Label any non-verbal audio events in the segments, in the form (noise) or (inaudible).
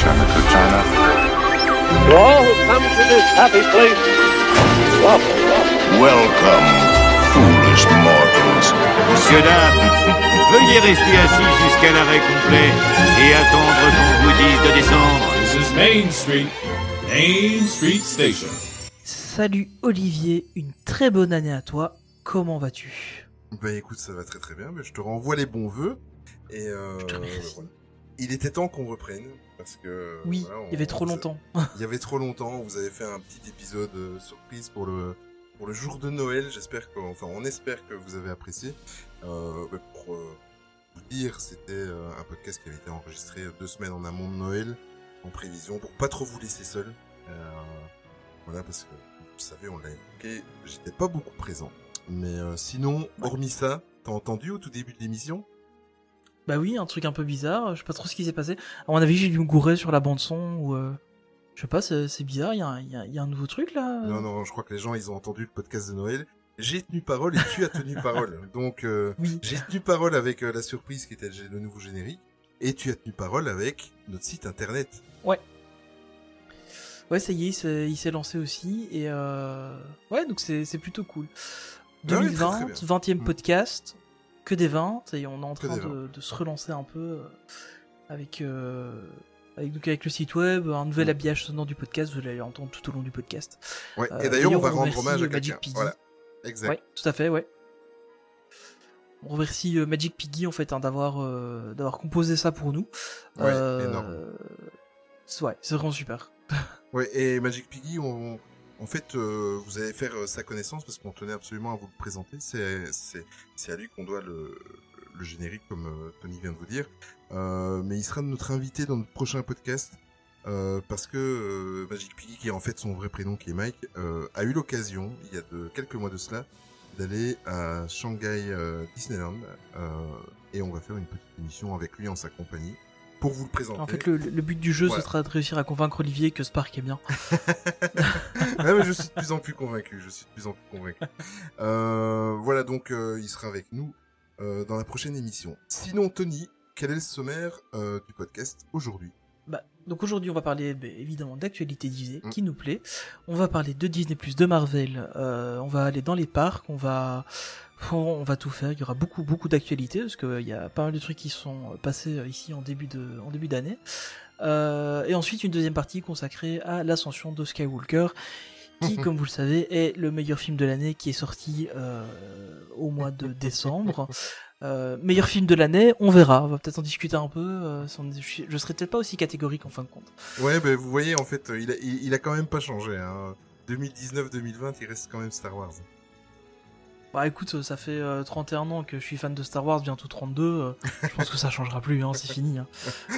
To all who come to this happy place, welcome, welcome. Welcome, foolish mortals. Monsieur, dames, veuillez rester assis jusqu'à l'arrêt complet et attendre qu'on vous dise de descendre. This is Main Street, Main Street Station. Salut Olivier, une très bonne année à toi. Comment vas-tu? Bah écoute, ça va très très bien, mais je te renvoie les bons vœux. Et euh, Je te remercie. voilà. Il était temps qu'on reprenne, parce que... Oui, voilà, il y avait trop on- longtemps. (laughs) Il y avait trop longtemps, vous avez fait un petit épisode euh, surprise pour le, pour le jour de Noël, j'espère que... Enfin, on espère que vous avez apprécié. Euh, pour euh, vous dire, c'était euh, un podcast qui avait été enregistré deux semaines en amont de Noël, en prévision, pour pas trop vous laisser seul. Euh, voilà, parce que, vous savez, on l'a évoqué, j'étais pas beaucoup présent. Mais euh, sinon, hormis ça, t'as entendu au tout début de l'émission? Bah oui, un truc un peu bizarre, je sais pas trop ce qui s'est passé. À mon avis, j'ai dû me gourer sur la bande son ou... euh, Je sais pas, c'est bizarre, il y, a un- il y a- il y a un nouveau truc là Non, non, je crois que les gens, ils ont entendu le podcast de Noël. J'ai tenu parole et tu as tenu (laughs) parole. Donc, euh, Oui. j'ai tenu parole avec euh, la surprise qui était le, nouveau générique. Et tu as tenu parole avec notre site internet. Ouais, ça y est, il s'est- lancé aussi. Et euh... ouais, donc c'est plutôt cool. Ah oui, très, 2020, très bien. 20e Mm. podcast, que des 20. Ça y est, on est en train de, de se relancer un peu euh, avec, euh, avec, donc avec le site web, un nouvel Mm. habillage sonore du podcast. Vous allez l'entendre tout au long du podcast. Ouais. Euh, et d'ailleurs, on va rendre hommage à Magic quelqu'un. Piggy. Voilà. Exact. Ouais, tout à fait, ouais. On remercie Magic Piggy en fait hein, d'avoir euh, d'avoir composé ça pour nous. Ouais, Euh, énorme. c'est- Ouais, c'est vraiment super. (laughs) Ouais, et Magic Piggy, on, en fait, euh, vous allez faire euh, sa connaissance parce qu'on tenait absolument à vous le présenter. C'est, à lui qu'on doit le, le générique, comme euh, Tony vient de vous dire. Euh, mais il sera notre invité dans notre prochain podcast euh, parce que euh, Magic Piggy, qui est en fait son vrai prénom, qui est Mike, a eu l'occasion, il y a de quelques mois de cela, d'aller à Shanghai Disneyland et on va faire une petite émission avec lui en sa compagnie pour vous le présenter. En fait, le, le but du jeu, Voilà. ce sera de réussir à convaincre Olivier que Spark est bien. (laughs) Ouais, mais je suis de plus en plus convaincu. Je suis de plus en plus convaincu. Euh, voilà, donc euh, il sera avec nous euh, dans la prochaine émission. Sinon, Tony, quel est le sommaire euh, du podcast aujourd'hui? Bah, donc aujourd'hui, on va parler bah, évidemment d'actualité Disney Mm. qui nous plaît. On va parler de Disney+, de Marvel. euh, on va aller dans les parcs. On va, on va tout faire. Il y aura beaucoup, beaucoup d'actualités parce qu'il y a pas mal de trucs qui sont passés euh, ici en début de, en début d'année. Euh, et ensuite, une deuxième partie consacrée à l'ascension de Skywalker, qui, (laughs) comme vous le savez, est le meilleur film de l'année qui est sorti euh, au mois de décembre. Euh, meilleur film de l'année, on verra. On va peut-être en discuter un peu. euh, je, serai peut-être pas aussi catégorique en fin de compte. Ouais, ben vous voyez, en fait, euh, il a, il, il a quand même pas changé. Hein. 2019-2020, il reste quand même Star Wars. Bah écoute, ça fait euh, 31 ans que je suis fan de Star Wars, bientôt 32. euh, (laughs) je pense que ça changera plus, hein, c'est fini. hein. (laughs)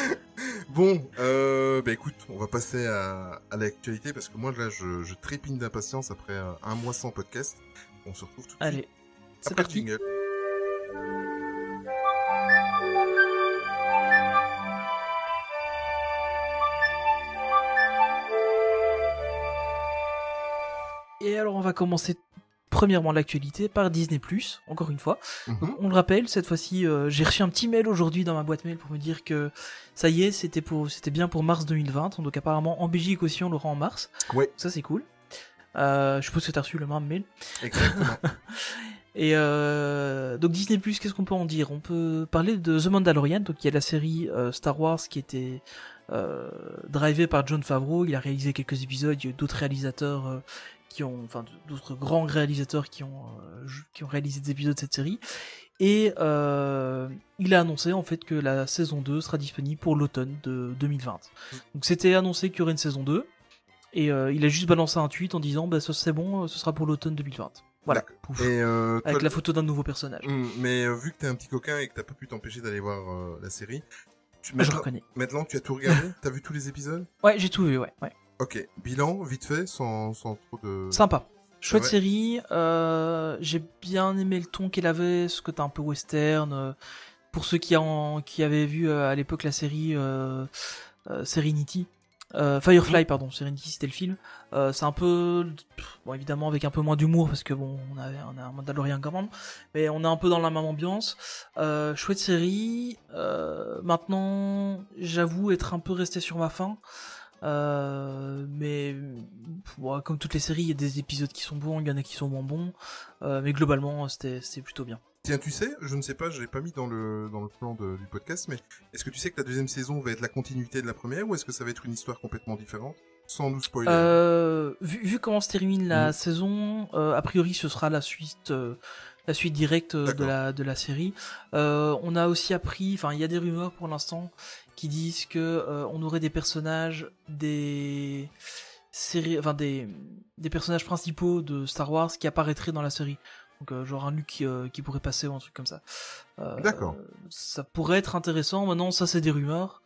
Bon, euh, bah écoute, on va passer à, à l'actualité parce que moi là, je, je trépigne d'impatience après euh, un mois sans podcast. On se retrouve tout de suite Allez, c'est parti. jingle. Va commencer premièrement l'actualité par Disney+, encore une fois. Mhm. Donc, on le rappelle, cette fois-ci, euh, j'ai reçu un petit mail aujourd'hui dans ma boîte mail pour me dire que ça y est, c'était pour, c'était bien pour mars 2020. Donc apparemment en Belgique aussi on l'aura en mars. Ouais. Ça c'est cool. Euh, je suppose que t'as reçu le même mail. Exactement. (laughs) Et euh, donc Disney Plus, qu'est-ce qu'on peut en dire? On peut parler de The Mandalorian, donc il y a la série euh, Star Wars qui était euh, drivée par John Favreau. Il a réalisé quelques épisodes. Il y a eu d'autres réalisateurs qui ont, enfin d'autres grands réalisateurs qui ont euh, qui ont réalisé des épisodes de cette série. Et euh, il a annoncé en fait que la saison 2 sera disponible pour l'automne de 2020. Donc c'était annoncé qu'il y aurait une saison 2. Et euh, il a juste balancé un tweet en disant bah c'est bon, ce sera pour l'automne 2020. Voilà. D'accord. Pouf. Et euh, toi, Avec la photo d'un nouveau personnage. Hum, mais vu que t'es un petit coquin et que t'as pas pu t'empêcher d'aller voir la série, tu, Je maintenant, reconnais. maintenant tu as tout regardé? T'as vu tous les épisodes? Ouais, j'ai tout vu, ouais. ouais. Ok, bilan, vite fait, sans, sans trop de... Sympa. Chouette Ouais. série. euh, j'ai bien aimé le ton qu'elle avait, ce côté un peu western. euh, pour ceux qui, en, qui avaient vu euh, à l'époque la série euh, euh, Serenity. Euh, Firefly, pardon, Serenity c'était le film. Euh, c'est un peu, bon évidemment avec un peu moins d'humour parce que bon, on a, on a un Mandalorian quand même, mais on est un peu dans la même ambiance. Euh, chouette série. Euh, maintenant, j'avoue être un peu resté sur ma faim. Euh, mais bon, comme toutes les séries, il y a des épisodes qui sont bons, il y en a qui sont moins bons. Euh, mais globalement, c'était plutôt bien. Tiens, tu sais, je ne sais pas, je l'ai pas mis dans le dans le plan de- du podcast, mais est-ce que tu sais que la deuxième saison va être la continuité de la première ou est-ce que ça va être une histoire complètement différente Sans nous spoiler? Euh, vu, vu comment se termine la Mhm. saison, a priori ce sera la suite, la suite directe de la de la série. Euh, on a aussi appris, enfin il y a des rumeurs pour l'instant qui disent que euh, on aurait des personnages des séries, enfin des des personnages principaux de Star Wars qui apparaîtraient dans la série. Donc euh, genre un Luke qui, euh, qui pourrait passer ou un truc comme ça. Euh, D'accord. Ça pourrait être intéressant. Maintenant ça c'est des rumeurs.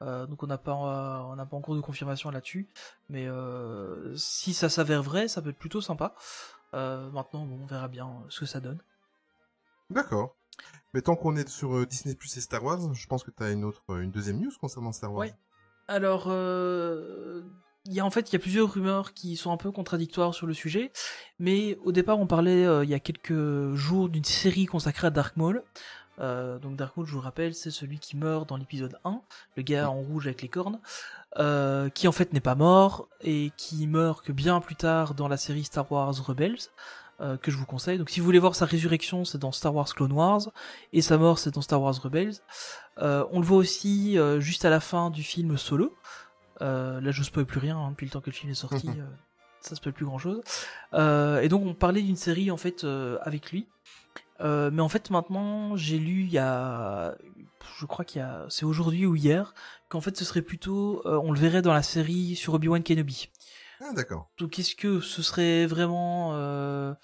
Donc on n'a pas on n'a pas encore de confirmation là-dessus, mais si ça s'avère vrai, ça peut être plutôt sympa. Maintenant, bon, on verra bien ce que ça donne. D'accord. Mais tant qu'on est sur euh, Disney Plus et Star Wars, je pense que tu as une autre, euh, une deuxième news concernant Star Wars. Alors, euh, il y a en fait il y a plusieurs rumeurs qui sont un peu contradictoires sur le sujet, mais au départ on parlait euh, il y a quelques jours d'une série consacrée à Dark Maul. Euh, donc Dark Maul, je vous rappelle, c'est celui qui meurt dans l'épisode 1, le gars en rouge avec les cornes, euh, qui en fait n'est pas mort et qui meurt que bien plus tard dans la série Star Wars Rebels. Euh, que je vous conseille. Donc si vous voulez voir sa résurrection, c'est dans Star Wars Clone Wars, et sa mort, c'est dans Star Wars Rebels. Euh, on le voit aussi euh, juste à la fin du film Solo. Là, je spoil plus rien hein, depuis le temps que le film est sorti. (laughs) euh, ça spoil plus grand chose. et donc, on parlait d'une série en fait avec lui. Mais en fait, maintenant, j'ai lu il y a, je crois qu'il y a, c'est aujourd'hui ou hier, qu'en fait, ce serait plutôt, on le verrait dans la série sur Obi-Wan Kenobi. Ah, d'accord. Donc, est-ce que ce serait vraiment euh...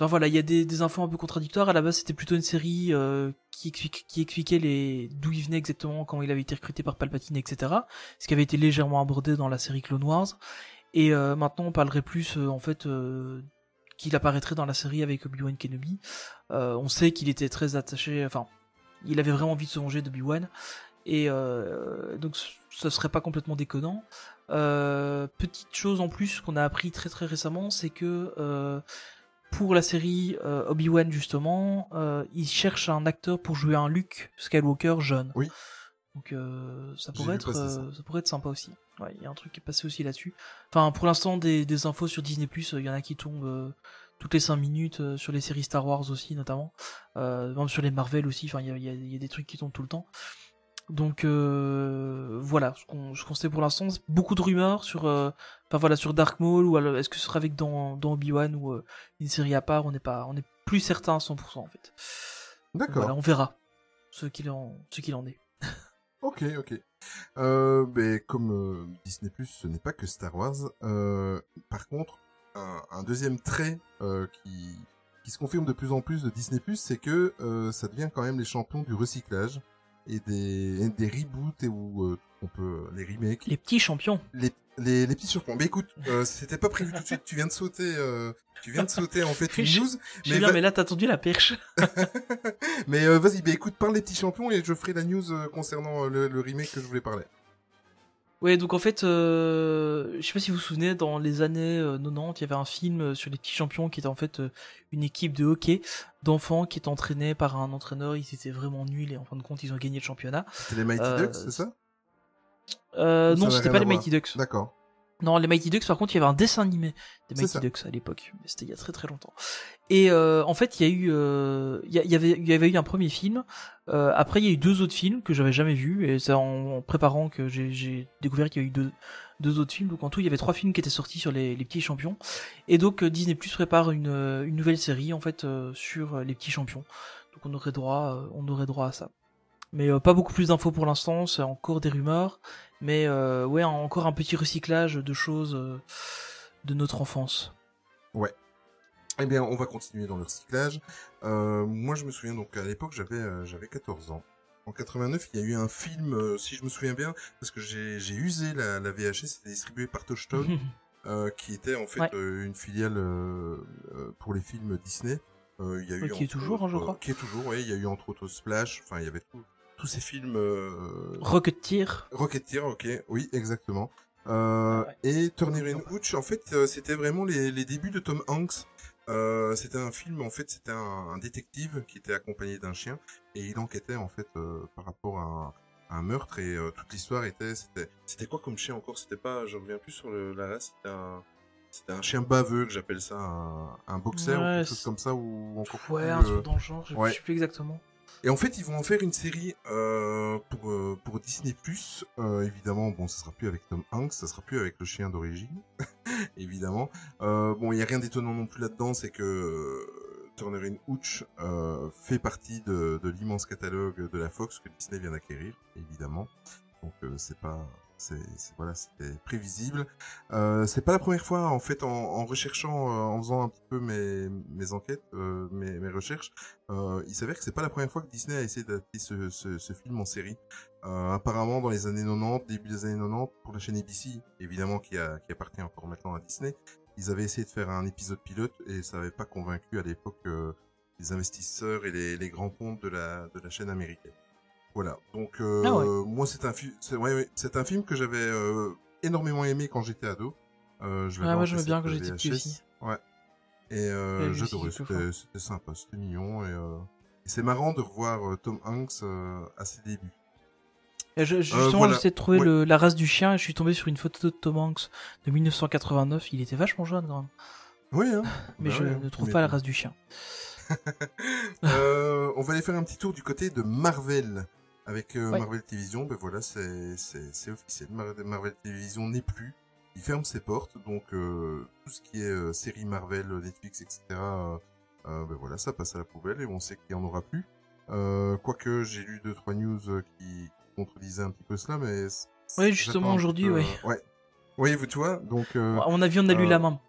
Enfin voilà, il y a des, infos un peu contradictoires. À la base, c'était plutôt une série euh, qui, expliquait les d'où il venait exactement, quand il avait été recruté par Palpatine, etc. Ce qui avait été légèrement abordé dans la série Clone Wars. Et euh, maintenant, on parlerait plus en fait qu'il apparaîtrait dans la série avec Obi-Wan Kenobi. On sait qu'il était très attaché, enfin, il avait vraiment envie de se venger d'Obi-Wan. Et donc, ce serait pas complètement déconnant. Euh, petite chose en plus qu'on a appris très très récemment, c'est que euh, pour la série euh, Obi-Wan justement, euh, il cherche un acteur pour jouer un Luke Skywalker jeune. Oui. Donc ça pourrait être ça. ça pourrait être sympa aussi. Ouais, il y a un truc qui est passé aussi là-dessus. Enfin pour l'instant des, des infos sur Disney Plus, il y en a qui tombent toutes les 5 minutes sur les séries Star Wars aussi notamment, même sur les Marvel aussi. Enfin il y a, il y a- il y a des trucs qui tombent tout le temps. Donc euh, voilà, ce qu'on sait pour l'instant, beaucoup de rumeurs sur, euh, enfin voilà, sur Dark Maul ou alors est-ce que ce sera avec dans, dans Obi Wan ou euh, une série à part, on n'est pas, on plus certain à 100% en fait. D'accord. Voilà, on verra ce qu'il en, ce qu'il en est. (laughs) Ok, ok. Ben, comme Disney Plus, ce n'est pas que Star Wars. Par contre, un, un deuxième trait qui, qui se confirme de plus en plus de Disney Plus, c'est que ça devient quand même les champions du recyclage et des, et des reboots et ou euh, on peut les remakes, Les petits champions. les, les, les petits champions. Mais écoute, euh, c'était pas prévu tout de suite. Tu viens de sauter, euh, tu viens de sauter en fait une Je- news. Je Mais bien, va- mais là t'as tendu la perche. (laughs) (laughs) mais euh, vas-y, bah écoute, parle des petits champions et je ferai la news euh, concernant euh, le, le remake que je voulais parler. Ouais, donc en fait, euh, je sais pas si vous vous souvenez, dans les années euh, 90, il y avait un film euh, sur les petits champions qui était en fait euh, une équipe de hockey d'enfants qui était entraînée par un entraîneur. Ils étaient vraiment nuls et en fin de compte, ils ont gagné le championnat. C'était les Mighty Euh, Ducks, c'est ça? Euh, Ça non, c'était pas les voir. Mighty Ducks. D'accord. Non, les Mighty Ducks, par contre, il y avait un dessin animé des Mighty ça. Ducks à l'époque, mais c'était il y a très très longtemps. Et euh, en fait, il y a eu, euh, y, y avait, il y avait eu un premier film. Euh, après, il y a eu deux autres films que j'avais jamais vus, et c'est en, en préparant que j'ai- découvert qu'il y a eu deux, deux autres films. Donc en tout, il y avait trois films qui étaient sortis sur les, les petits champions. Et donc Disney Plus prépare une, une nouvelle série en fait euh, sur les petits champions. Donc on aurait droit, on aurait droit à ça. Mais euh, pas beaucoup plus d'infos pour l'instant, c'est encore des rumeurs. Mais euh, ouais, encore un petit recyclage de choses euh, de notre enfance. Eh bien, on va continuer dans le recyclage. Euh, moi, je me souviens, donc, à l'époque, j'avais euh, j'avais 14 ans. En 89, il y a eu un film, euh, si je me souviens bien, parce que j'ai usé la, la VHS, c'était distribué par Touchstone, (laughs) qui était en fait Ouais. une filiale pour les films Disney. Il y a eu Ouais, qui est toujours, hein, je autres, crois. Qui est toujours, oui. Il y a eu entre autres Splash. Enfin, il y avait tout- tous ces films. Euh, Rocketeer. Rocketeer, ok, oui, exactement. Euh, Ouais. Et Turner and Hooch, en fait, euh, c'était vraiment les, les débuts de Tom Hanks. Euh, c'était un film, en fait, c'était un, un détective qui était accompagné d'un chien et il enquêtait en fait par rapport à un meurtre et toute l'histoire était, c'était, c'était quoi comme chien encore? C'était pas, je reviens plus sur le, la race, c'était un, c'était un chien baveux que j'appelle ça, un, un boxer ou Ouais, quelque chose comme ça ou encore Ouais, plus, un truc dans le genre, je, ouais. sais plus exactement. Et en fait, ils vont en faire une série euh, pour euh, pour Disney Plus. évidemment, bon, ça sera plus avec Tom Hanks, ça sera plus avec le chien d'origine, (laughs) évidemment. Euh, bon, il y a rien d'étonnant non plus là-dedans, c'est que euh, Turner and Hooch euh, fait partie de, de l'immense catalogue de la Fox que Disney vient d'acquérir, évidemment. Donc euh, c'est pas c'est voilà c'était prévisible euh, c'est pas la première fois en fait en, recherchant euh, en faisant un petit peu mes mes enquêtes euh, mes mes recherches euh, il s'avère que c'est pas la première fois que Disney a essayé d'adapter ce, film en série. Apparemment, dans les années 90, début des années 90, pour la chaîne ABC, évidemment qui, appartient encore maintenant à Disney, ils avaient essayé de faire un épisode pilote et ça n'avait pas convaincu à l'époque les investisseurs et les, grands comptes de la chaîne américaine. Voilà. Donc euh, Ah ouais. moi c'est un film, c'est ouais, ouais, un film que j'avais euh, énormément aimé quand j'étais ado. Euh, je Ah, moi, j'aimais bien quand j'étais petit aussi. Ouais. Et euh, j'adorais, c'était sympa, c'était mignon et, euh, et c'est marrant de revoir euh, Tom Hanks euh, à ses débuts. Et je- justement, voilà. j'essaie de trouver le- la race du chien et je suis tombé sur une photo de Tom Hanks de 1989. Il était vachement jeune quand même. Oui, hein. (laughs) Mais Bah je ouais, ne trouve pas la race du chien. (laughs) Euh, on va aller faire un petit tour du côté de Marvel. Avec euh, Ouais. Marvel Television, ben voilà, c'est c'est- officiel. Mar- Marvel Television n'est plus. Il ferme ses portes, donc euh, tout ce qui est euh, série Marvel, Netflix, etc. euh, euh, ben voilà, ça passe à la poubelle et on sait qu'il n'y en aura plus. Euh, Quoique j'ai lu deux trois news qui contredisaient un petit peu cela, mais Oui, justement, aujourd'hui, peu, ouais. Oui, vous tu vois, donc. euh, À mon avis, on a lu la main.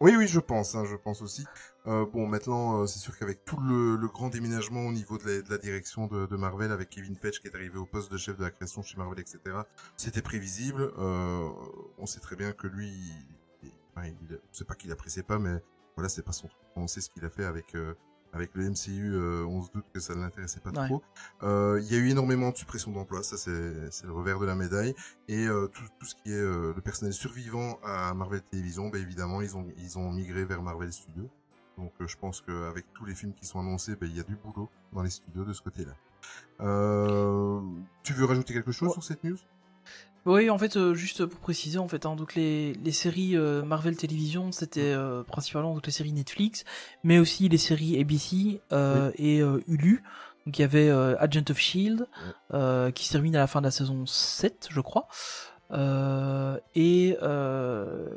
oui, oui, je pense, hein, je pense aussi. Euh, bon, maintenant, euh, c'est sûr qu'avec tout le, le grand déménagement au niveau de la, de la direction de, de Marvel, avec Kevin Feige qui est arrivé au poste de chef de la création chez Marvel, etc., c'était prévisible. Euh, on sait très bien que lui, il, il, c'est pas qu'il appréciait pas, mais voilà, c'est pas son truc. On sait ce qu'il a fait avec euh, avec le MCU. euh, on se doute que ça ne l'intéressait pas Ouais. trop. Euh, Il y a eu énormément de suppression d'emplois, ça c'est le revers de la médaille. Et euh, tout, tout ce qui est euh, le personnel survivant à Marvel Télévision, ben évidemment, ils ont, ils ont migré vers Marvel Studios. Donc euh, je pense qu'avec tous les films qui sont annoncés, ben, il y a du boulot dans les studios de ce côté-là. Euh, tu veux rajouter quelque chose Ouais. sur cette news? Oui, en fait, euh, juste pour préciser, en fait, hein, donc les, les séries euh, Marvel Television, c'était euh, principalement donc les séries Netflix, mais aussi les séries ABC et Hulu. Donc il y avait Agent of Shield qui se termine à la fin de la saison 7, je crois. Euh, et euh,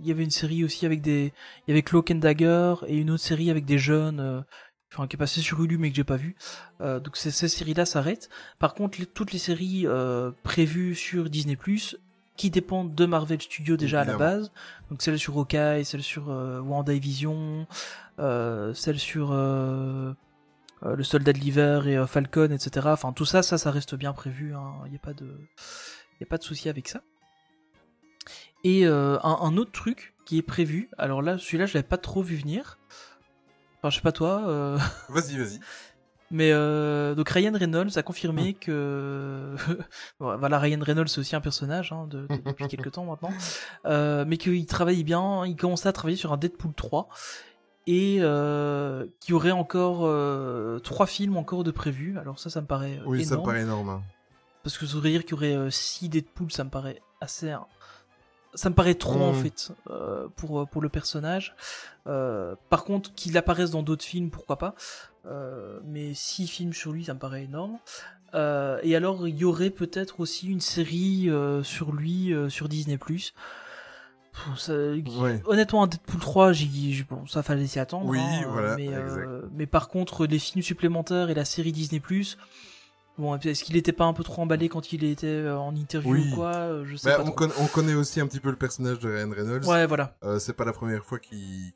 il y avait une série aussi avec des, il y avait Cloak and Dagger et une autre série avec des jeunes, euh, enfin qui est passée sur Hulu mais que j'ai pas vu. Euh, donc ces, ces séries-là s'arrêtent. Par contre, les- toutes les séries euh, prévues sur Disney+, qui dépendent de Marvel Studios déjà à la base, donc celle sur Hawkeye, celle sur euh, WandaVision, euh, celle sur le Soldat de l'hiver et Falcon, etc. Enfin tout ça, ça, ça reste bien prévu. Il n'y a pas de, y a pas de souci avec ça. Et euh, un, un autre truc qui est prévu. Alors là, celui-là, je l'avais pas trop vu venir. Enfin, je sais pas toi. euh, (laughs) Vas-y, vas-y. mais euh, donc Ryan Reynolds a confirmé que (laughs) Bon, voilà Ryan Reynolds c'est aussi un personnage hein, de, de- depuis quelques temps maintenant, (laughs) euh, mais qu'il travaille bien, il commençait à travailler sur un Deadpool 3 et euh, qu'il y aurait encore trois films encore de prévus. Alors ça, ça me paraît Oui, ça me paraît énorme. Parce que ça voudrait dire qu'il y aurait euh, six Deadpool, ça me paraît assez. Ça me paraît trop en Mm. fait euh, pour euh, pour le personnage. Euh, par contre, qu'il apparaisse dans d'autres films, pourquoi pas. Euh, mais six films sur lui, ça me paraît énorme. Euh, et alors, il y aurait peut-être aussi une série euh, sur lui euh, sur Disney+. Pff, ça- Ouais. Honnêtement, un Deadpool 3, j'y- j'y- bon, ça fallait s'y attendre. Oui, hein, voilà, Mais, euh, mais par contre, les films supplémentaires et la série Disney+, bon, est-ce qu'il était pas un peu trop emballé quand il était euh, en interview Oui. ou quoi euh, Je sais Bah, pas on, connaît aussi un petit peu le personnage de Ryan Reynolds. Ouais, voilà. Euh, c'est pas la première fois qu'il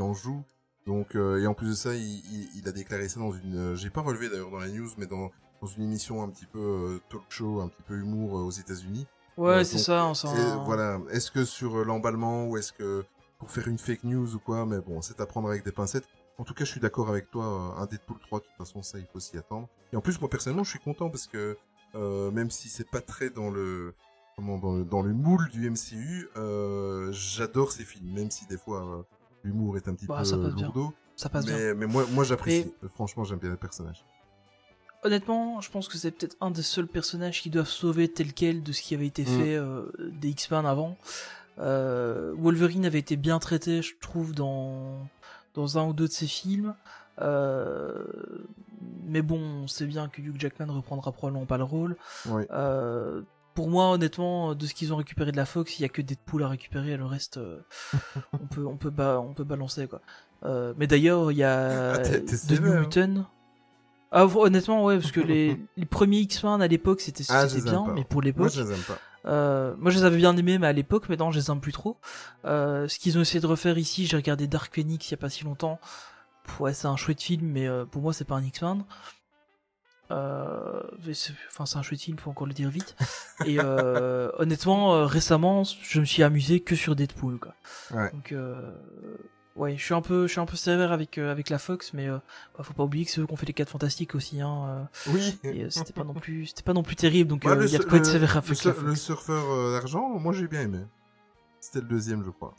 en joue. Donc euh, et en plus de ça, il, il, il a déclaré ça dans une. J'ai pas relevé d'ailleurs dans la news, mais dans dans une émission un petit peu talk show, un petit peu humour aux États-Unis. Ouais, c'est ça. voilà. Est-ce que sur l'emballement ou est-ce que pour faire une fake news ou quoi Mais bon, c'est à prendre avec des pincettes. En tout cas, je suis d'accord avec toi. euh, Un Deadpool 3, de toute façon, ça, il faut s'y attendre. Et en plus, moi personnellement, je suis content parce que euh, même si c'est pas très dans le comment dans le dans le moule du MCU, euh, j'adore ces films, même si des fois euh, l'humour est un petit Bah, peu ça bien. Ça passe bien. Mais, mais moi, moi j'apprécie. Franchement, j'aime bien le personnage. honnêtement, je pense que c'est peut-être un des seuls personnages qui doivent sauver tel quel de ce qui avait été Mm. fait euh, des X-Men avant. Euh, Wolverine avait été bien traité, je trouve, dans, dans un ou deux de ses films. Euh, mais bon, on sait bien que Hugh Jackman reprendra probablement pas le rôle. Oui. Euh, pour moi, honnêtement, de ce qu'ils ont récupéré de la Fox, il y a que Deadpool à récupérer, le reste, euh, (laughs) on peut, on peut, ba- on peut balancer quoi. Mais d'ailleurs, il y a Ah, The New hein. Mutant. Ah, honnêtement, ouais, parce que (laughs) les, les premiers X-Men à l'époque, c'était Ah, bien, mais pour l'époque, euh, moi, je les avais bien aimés, mais à l'époque, maintenant, je les aime plus trop. Euh, ce qu'ils ont essayé de refaire ici, j'ai regardé Dark Phoenix il y a pas si longtemps. Pff, Ouais, c'est un chouette film, mais euh, pour moi, c'est pas un X-Men. Enfin, c'est un chouette film, faut encore le dire vite. Et (laughs) honnêtement, récemment, je me suis amusé que sur Deadpool, quoi. Ouais. Donc, ouais, je suis un peu, je suis un peu sévère avec euh, avec la Fox, mais euh, bah, faut pas oublier que c'est eux qui ont fait les 4 fantastiques aussi, hein. euh, Oui. et euh, c'était pas non plus, c'était pas non plus terrible, donc Ouais, euh, il y a de quoi être sévère le avec la sur- Le Fox. surfeur d'argent, moi j'ai bien aimé. C'était le deuxième, je crois.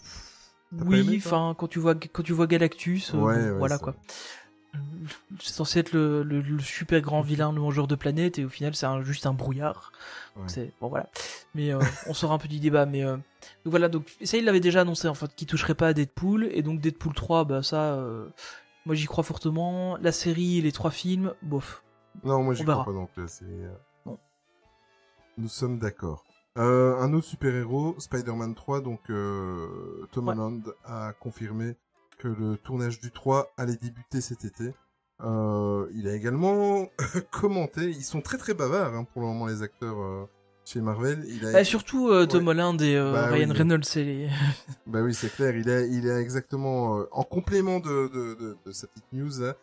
Oui, enfin, quand tu vois quand tu vois Galactus, Ouais, bon, ouais, voilà quoi. C'est censé être le, le- le super grand vilain, le mangeur de planètes, et au final, c'est un- juste un brouillard. Ouais. C'est bon, voilà. Mais euh, on sort un peu du débat, mais euh, donc voilà. Donc ça, il l'avait déjà annoncé en fait qu'il toucherait pas à Deadpool, et donc Deadpool 3, bah ça, euh, moi j'y crois fortement. La série, les trois films, bof. Non, moi j'y crois pas non plus. c'est, euh, Non. Nous sommes d'accord. Euh, un autre super-héros, Spider-Man 3, donc euh, Tom Ouais. Holland a confirmé que le tournage du 3 allait débuter cet été. Euh, il a également (laughs) commenté, ils sont très très bavards hein, pour le moment les acteurs euh, chez Marvel. Il a Bah, surtout euh, Tom Ouais. Holland et euh, Bah Ryan oui. Reynolds, c'est les... (laughs) Bah oui, c'est clair. Il a, il a exactement, euh, en complément de, de, de, de sa petite news, hein,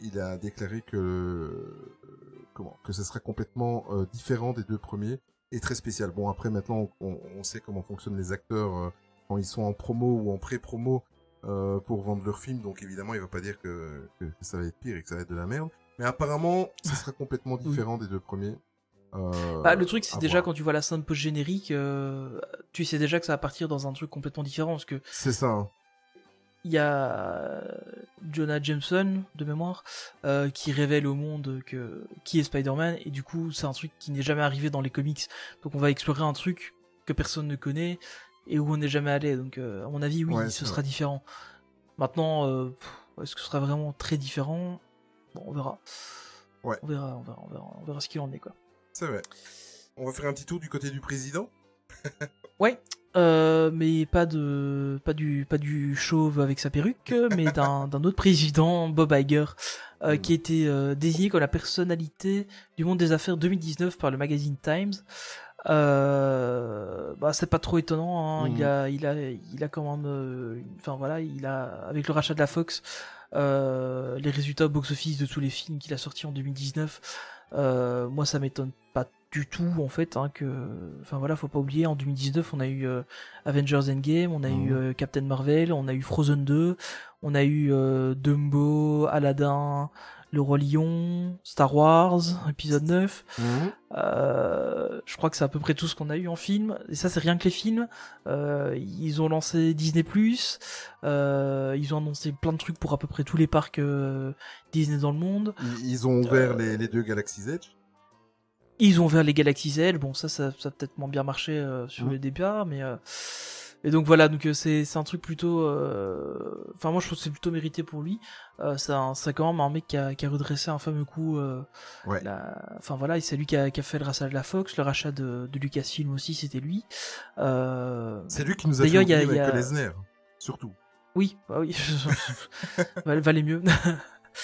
il a déclaré que, comment, que ce sera complètement différent des deux premiers et très spécial. Bon, après, maintenant, on, on sait comment fonctionnent les acteurs quand ils sont en promo ou en pré-promo euh, pour vendre leur film. Donc, évidemment, il va pas dire que, que, que ça va être pire et que ça va être de la merde. Mais apparemment, ce sera complètement différent des deux premiers. Euh, Bah, le truc, c'est déjà voir. quand tu vois la scène post-générique, euh, tu sais déjà que ça va partir dans un truc complètement différent, parce que C'est ça. hein. il y a Jonah Jameson, de mémoire, euh, qui révèle au monde que qui est Spider-Man, et du coup, c'est un truc qui n'est jamais arrivé dans les comics. Donc, on va explorer un truc que personne ne connaît et où on n'est jamais allé. Donc, euh, à mon avis, oui, Ouais, ce sera différent. Maintenant, euh, est-ce que ce sera vraiment très différent? Bon, on verra. Ouais. On verra, on verra, on verra, on verra ce qu'il en est, quoi. C'est vrai. On va faire un petit tour du côté du président? Ouais, euh, mais pas de pas du pas du chauve avec sa perruque, mais (laughs) d'un d'un autre président, Bob Iger, euh, qui était euh, désigné comme la personnalité du monde des affaires 2019 par le magazine Times. Euh, bah c'est pas trop étonnant. Hein. Mhm. Il a il a il a quand même, euh, enfin voilà, il a avec le rachat de la Fox, euh, les résultats box-office de tous les films qu'il a sortis en 2019. Euh, moi, ça m'étonne pas du tout en fait hein, que, enfin voilà, faut pas oublier en 2019 on a eu Avengers Endgame, on a Mhm. eu euh, Captain Marvel, on a eu Frozen 2, on a eu Dumbo, Aladdin, Le Roi Lion, Star Wars, épisode 9. Euh, je crois que c'est à peu près tout ce qu'on a eu en film. Et ça, c'est rien que les films. Euh, ils ont lancé Disney+. Euh, ils ont annoncé plein de trucs pour à peu près tous les parcs euh, Disney dans le monde. Ils, ont ouvert les, les deux Galaxy's Edge. Ils ont ouvert les Galaxy's Edge. Bon, ça, ça, ça a peut-être moins bien marché sur Mhm. le départ, mais et donc voilà. Donc euh, c'est c'est un truc plutôt. euh, Enfin, moi, je trouve que c'est plutôt mérité pour lui. Euh, c'est un- c'est quand même un mec qui a, qui a redressé un fameux coup. euh, Ouais. la- Enfin voilà, c'est lui qui a, qui a fait le rachat de la Fox, le rachat de, de Lucasfilm aussi, c'était lui. Euh, C'est lui qui nous a fait D'ailleurs, il y a- il y a- Eisner, surtout. Oui, bah oui, (laughs) Val- valait mieux. (laughs)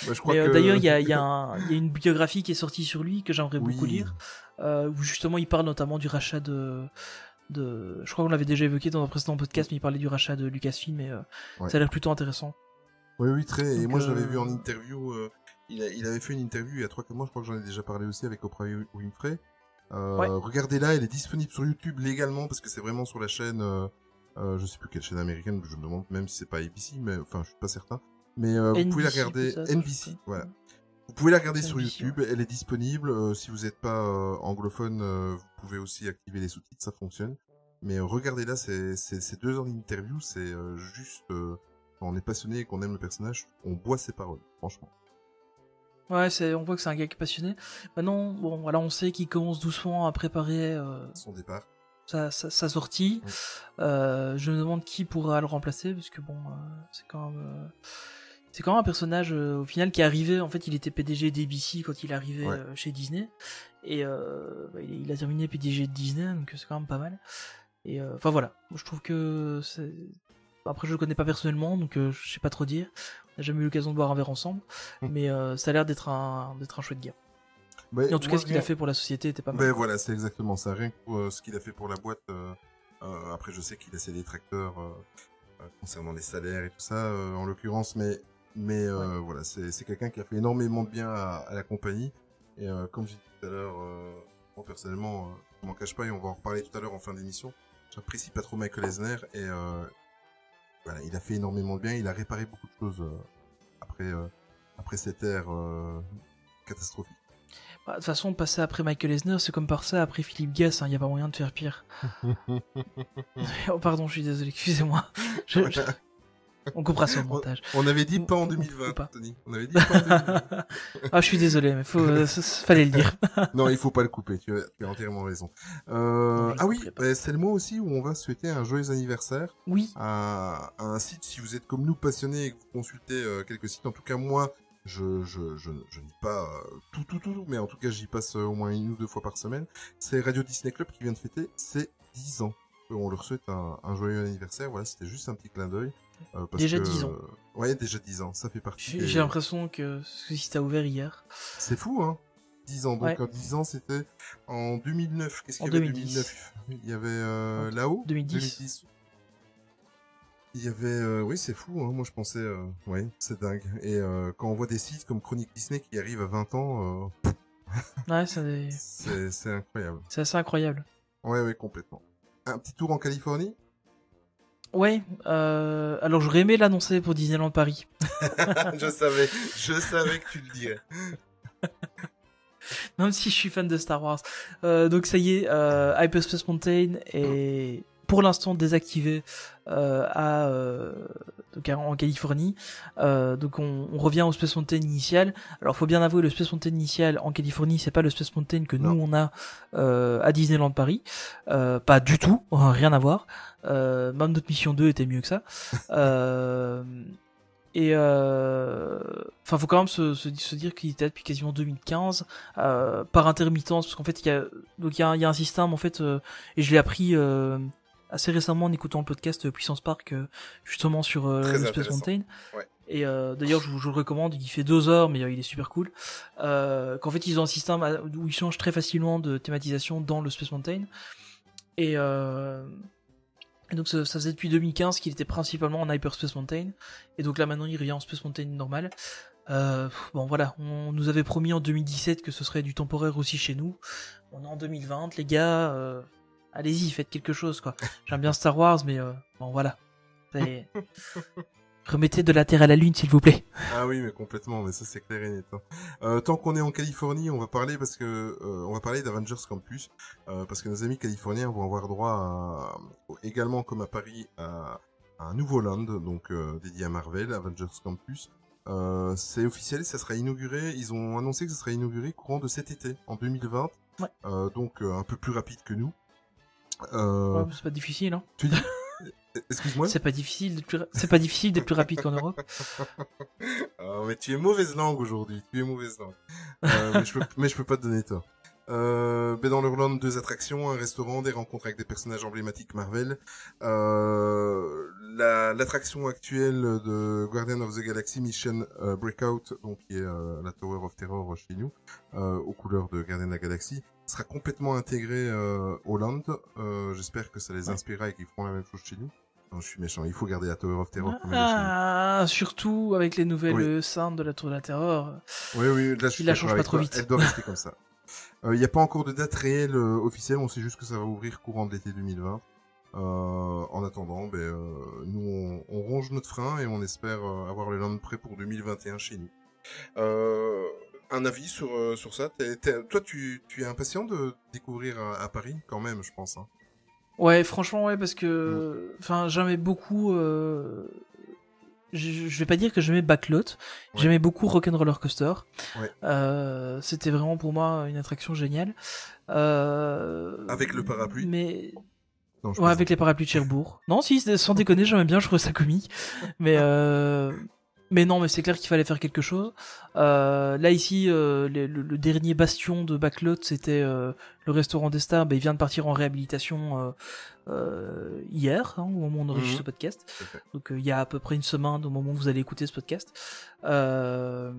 Bah, que- d'ailleurs, il y (laughs) y, y a une biographie qui est sortie sur lui que j'aimerais beaucoup Oui. lire, euh, où justement il parle notamment du rachat de, de. Je crois qu'on l'avait déjà évoqué dans un précédent podcast, mais il parlait du rachat de Lucasfilm, et euh, Ouais. ça a l'air plutôt intéressant. Oui, oui, très. Et moi, je l'avais euh, vu en interview. euh, il, a- il avait fait une interview il y a 3-4 mois, je crois que j'en ai déjà parlé aussi avec Oprah Winfrey. Ouais. Regardez-la, elle est disponible sur YouTube légalement parce que c'est vraiment sur la chaîne. Je sais plus quelle chaîne américaine, je me demande même si c'est pas ABC, mais enfin, je suis pas certain. Mais vous pouvez la regarder. NBC, voilà. Vous pouvez la regarder sur YouTube, elle est disponible. euh, si vous n'êtes pas euh, anglophone, euh, vous pouvez aussi activer les sous-titres, ça fonctionne. Mais c'est- ces deux heures d'interview, c'est juste... quand on est passionné et qu'on aime le personnage, on boit ses paroles, franchement. Ouais, c'est, on voit que c'est un gars qui est passionné. Maintenant, bon, voilà, on sait qu'il commence doucement à préparer Son départ. sa, sa, sa sortie. Je me demande qui pourra le remplacer, parce que bon, c'est quand même, c'est quand même un personnage euh, au final qui est arrivé. En fait, il était PDG d'ABC quand il arrivé Ouais. euh, chez Disney, et euh, bah, il il a terminé PDG de Disney, donc c'est quand même pas mal. Et enfin voilà, je trouve que c'est. Après, je le connais pas personnellement, donc je sais pas trop dire. On n'a jamais eu l'occasion de boire un verre ensemble, Hmm. mais ça a l'air d'être un d'être un chouette gars. Et en tout cas, ce qu'il a fait pour la société était pas mal. Ben voilà, c'est exactement ça. Rien que pour, ce qu'il a fait pour la boîte. euh, après, je sais qu'il a ses détracteurs euh, euh, concernant les salaires et tout ça, en l'occurrence, mais mais euh, voilà, c'est quelqu'un qui a fait énormément de bien à, à la compagnie. Et euh, comme j'ai dit tout à l'heure, euh, moi personnellement, euh, je m'en cache pas et on va en reparler tout à l'heure en fin d'émission. J'apprécie pas trop Michael Eisner et euh, voilà, il a fait énormément de bien. Il a réparé beaucoup de choses euh, après euh, après cette ère euh, catastrophique. Bah, De toute façon, passer après Michael Eisner, c'est comme passer après Philippe Gass, il n'y a pas moyen de faire pire. (laughs) (laughs) oh, pardon, je suis désolé, excusez-moi. Je- je- On coupera ça au montage. On avait dit pas en ou- ou 2020, pas. Tony. On avait dit pas en 2020. (laughs) ah, je suis désolé, mais faut, euh, fallait le dire. (laughs) non, il faut pas le couper. Tu as, tu as entièrement raison. Euh, ah oui, bah, c'est le mois aussi où on va souhaiter un joyeux anniversaire Oui, à, à un site. Si vous êtes comme nous passionnés et que vous consultez euh, quelques sites, en tout cas moi, je je je, je n'y pas euh, tout tout tout, mais en tout cas j'y passe euh, au moins une ou deux fois par semaine. C'est Radio Disney Club qui vient de fêter ses 10 ans. Euh, On leur souhaite un, un joyeux anniversaire. Voilà, c'était juste un petit clin d'œil. Euh, parce Déjà que- 10 ans. Ouais, déjà 10 ans. Ça fait partie. j'ai des- l'impression que ce site a ouvert hier. C'est fou, hein 10 ans. Donc, Ouais. en 10 ans, c'était en 2009. Qu'est-ce qu'il y avait en 2010. 2009 Il y avait euh, là-haut? 2010. Il y avait... euh, oui, c'est fou, hein. Moi, je pensais... Euh... Ouais, c'est dingue. Et euh, quand on voit des sites comme Chronique Disney qui arrivent à 20 ans, euh, Ouais, (laughs) c'est incroyable. c'est assez incroyable. Ouais, ouais, complètement. Un petit tour en Californie? Ouais, euh, alors j'aurais aimé l'annoncer pour Disneyland Paris. (laughs) (laughs) Je savais, je savais que tu le dirais. Même si je suis fan de Star Wars. Euh, donc ça y est, euh, Hyperspace Mountain est pour l'instant désactivé euh, à, euh, donc en Californie. Euh, donc on, on revient au Space Mountain initial. Alors faut bien avouer le Space Mountain initial en Californie, c'est pas le Space Mountain que nous on a euh, à Disneyland Paris. Euh, pas du tout, (laughs) rien à voir. Euh, même notre mission 2 était mieux que ça. (laughs) Euh, et euh, enfin, faut quand même se, se, se dire qu'il était là depuis quasiment 2015 euh, par intermittence, parce qu'en fait, il y a donc il y a, un- il y a un système en fait, euh, et je l'ai appris euh, assez récemment en écoutant le podcast euh, Puissance Park euh, justement sur euh, Très le Space. Mountain. Ouais. Et euh, d'ailleurs, je, vous- je le recommande. Il fait deux heures, mais euh, il est super cool. Euh, Qu'en fait, ils ont un système où ils changent très facilement de thématisation dans le Space Mountain. Et, euh, et donc, ça, ça faisait depuis 2015 qu'il était principalement en Hyperspace Mountain. Et donc là, maintenant, il revient en Space Mountain normal. Euh, bon, voilà. On nous avait promis en 2017 que ce serait du temporaire aussi chez nous. On est en 2020, les gars. Allez-y, faites quelque chose, quoi. J'aime bien Star Wars, mais euh, bon, voilà. (laughs) Remettez de la Terre à la Lune, s'il vous plaît. Ah oui, mais complètement, mais ça c'est clair et net. hein. Euh, tant qu'on est en Californie, on va parler parce que euh, on va parler d'Avengers Campus euh, parce que nos amis californiens vont avoir droit à, également comme à Paris à, à un nouveau land donc euh, dédié à Marvel, Avengers Campus. Euh, c'est officiel, ça sera inauguré. Ils ont annoncé que ça sera inauguré courant de cet été, en 2020. Ouais. Euh, donc euh, un peu plus rapide que nous. Euh, Ouais, c'est pas difficile, hein. Tu dis (laughs) Excuse-moi. C'est pas difficile d'être plus, c'est pas difficile d'être plus rapide qu'en Europe. (laughs) Ah, mais tu es mauvaise langue aujourd'hui. Tu es mauvaise langue. Euh, mais, je peux, mais je peux pas te donner tort. Euh, ben dans leur land, deux attractions, un restaurant, des rencontres avec des personnages emblématiques Marvel. Euh, la- L'attraction actuelle de Guardian of the Galaxy Mission euh, Breakout, donc qui est la Tower of Terror chez nous, aux couleurs de Guardian of the Galaxy, sera complètement intégrée euh, au land. Euh, J'espère que ça les inspirera et qu'ils feront la même chose chez nous. Non, je suis méchant. Il faut garder la Tower of Terror. Ah, surtout avec les nouvelles Oui. euh, scènes de la Tour de la Terreur. Oui, oui, là, je suis Il la change pas trop toi. vite. Elle doit rester comme ça. (laughs) Il n'y a pas encore de date réelle euh, officielle, on sait juste que ça va ouvrir courant de l'été 2020. Euh, en attendant, ben, euh, nous, on, on ronge notre frein et on espère euh, avoir le land prêt pour 2021 chez nous. Un avis sur, euh, sur ça Toi, tu, tu es impatient de découvrir à, à Paris, quand même, je pense. Hein. Ouais, franchement, ouais, parce que, enfin, j'aimais beaucoup euh, je, je vais pas dire que j'aimais Backlot. Ouais. J'aimais beaucoup Rock'n'Roller Coaster. Ouais. Euh, C'était vraiment pour moi une attraction géniale. Euh, Avec le parapluie Mais Non, ouais, avec les parapluies de Cherbourg. Non, si, sans déconner, j'aimais bien, je trouvais ça comique. Mais euh... mais non, mais c'est clair qu'il fallait faire quelque chose. Euh, là ici, euh, le, le- dernier bastion de Backlot, c'était euh, le restaurant des stars. Ben, il vient de partir en réhabilitation euh, euh, hier, hein, au moment où on enregistre Mhm. ce podcast. Donc euh, il y a à peu près une semaine au moment où vous allez écouter ce podcast. Euh,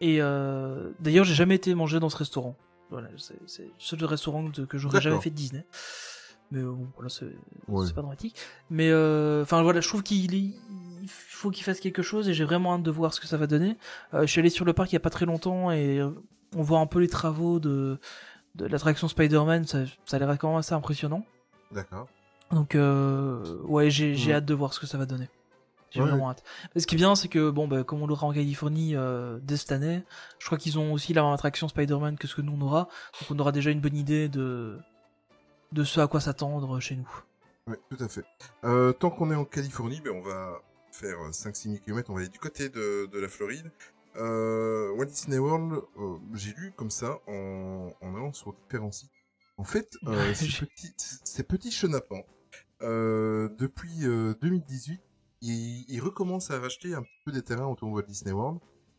et euh, d'ailleurs, j'ai jamais été manger dans ce restaurant. Voilà, c'est le seul restaurant de- que j'aurais jamais fait de Disney. Mais bon, voilà, c'est Ouais. pas dramatique. Mais euh, enfin voilà, je trouve qu'il est- faut qu'il fasse quelque chose et j'ai vraiment hâte de voir ce que ça va donner. Euh, je suis allé sur le parc il y a pas très longtemps et euh, on voit un peu les travaux de, de l'attraction Spider-Man. Ça, ça a l'air quand même assez impressionnant. D'accord. Donc euh, ouais, j'ai j'ai Mhm. hâte de voir ce que ça va donner. J'ai Ouais. vraiment hâte. Ce qui est bien, c'est que bon, bah, comme on l'aura en Californie euh, dès cette année, je crois qu'ils ont aussi la même attraction Spider-Man que ce que nous on aura. Donc on aura déjà une bonne idée de de ce à quoi s'attendre chez nous. Oui, tout à fait. Euh, tant qu'on est en Californie, ben, on va faire 5-6 000 km, on va aller du côté de, de la Floride. Euh, Walt Disney World, euh, j'ai lu comme ça en, en allant sur différents sites. En fait, euh, (laughs) ces, petits, ces petits chenapans, depuis euh, 2018, ils, ils recommencent à racheter un petit peu des terrains autour de Walt Disney World.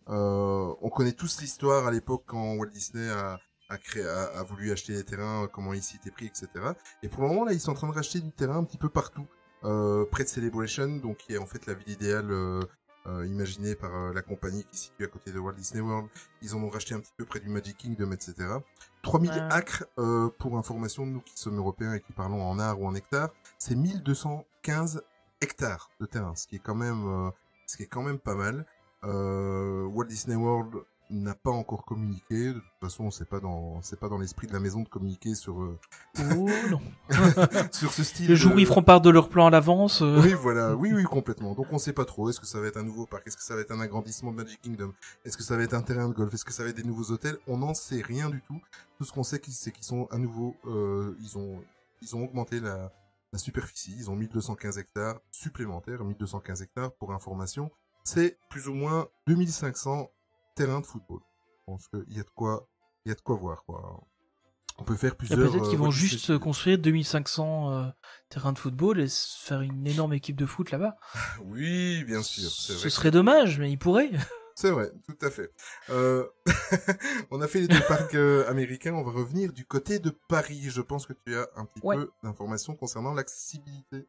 Euh, on connaît tous l'histoire à l'époque quand Walt Disney a, a, créé, a, a voulu acheter des terrains, comment ils s'y étaient pris, etc. Et pour le moment, là, ils sont en train de racheter du terrain un petit peu partout, près de Celebration, donc qui est en fait la ville idéale euh, euh, imaginée par euh, la compagnie qui se situe à côté de Walt Disney World. Ils en ont racheté un petit peu près du Magic Kingdom, etc. 3000 Ouais. acres, euh, pour information, nous qui sommes européens et qui parlons en art ou en hectares, c'est 1215 hectares de terrain, ce qui est quand même, euh, ce qui est quand même pas mal. Euh, Walt Disney World n'a pas encore communiqué. De toute façon, c'est pas dans, c'est pas dans l'esprit de la maison de communiquer sur euh, Oh non. (laughs) sur ce style. Le jour où de- ils feront part de leur plan à l'avance. euh, Oui, voilà, oui, oui, complètement. Donc on sait pas trop. Est-ce que ça va être un nouveau parc? Est-ce que ça va être un agrandissement de Magic Kingdom? Est-ce que ça va être un terrain de golf? Est-ce que ça va être des nouveaux hôtels? On n'en sait rien du tout. Tout ce qu'on sait, c'est qu'ils sont à nouveau, euh, ils ont, ils ont augmenté la, la superficie. Ils ont 1215 hectares supplémentaires. 1215 hectares, pour information, c'est plus ou moins 2500 terrains de football. Je pense qu'il y a de quoi, il y a de quoi voir, quoi. On peut faire plusieurs. Peut-être qu'ils euh, vont juste construire 2500 euh, terrains de football et faire une énorme équipe de foot là-bas. (laughs) Oui, bien sûr. Ce vrai. serait dommage, mais ils pourraient. (laughs) C'est vrai, tout à fait. Euh, (laughs) on a fait les deux parcs américains, on va revenir du côté de Paris. Je pense que tu as un petit Ouais. peu d'informations concernant l'accessibilité.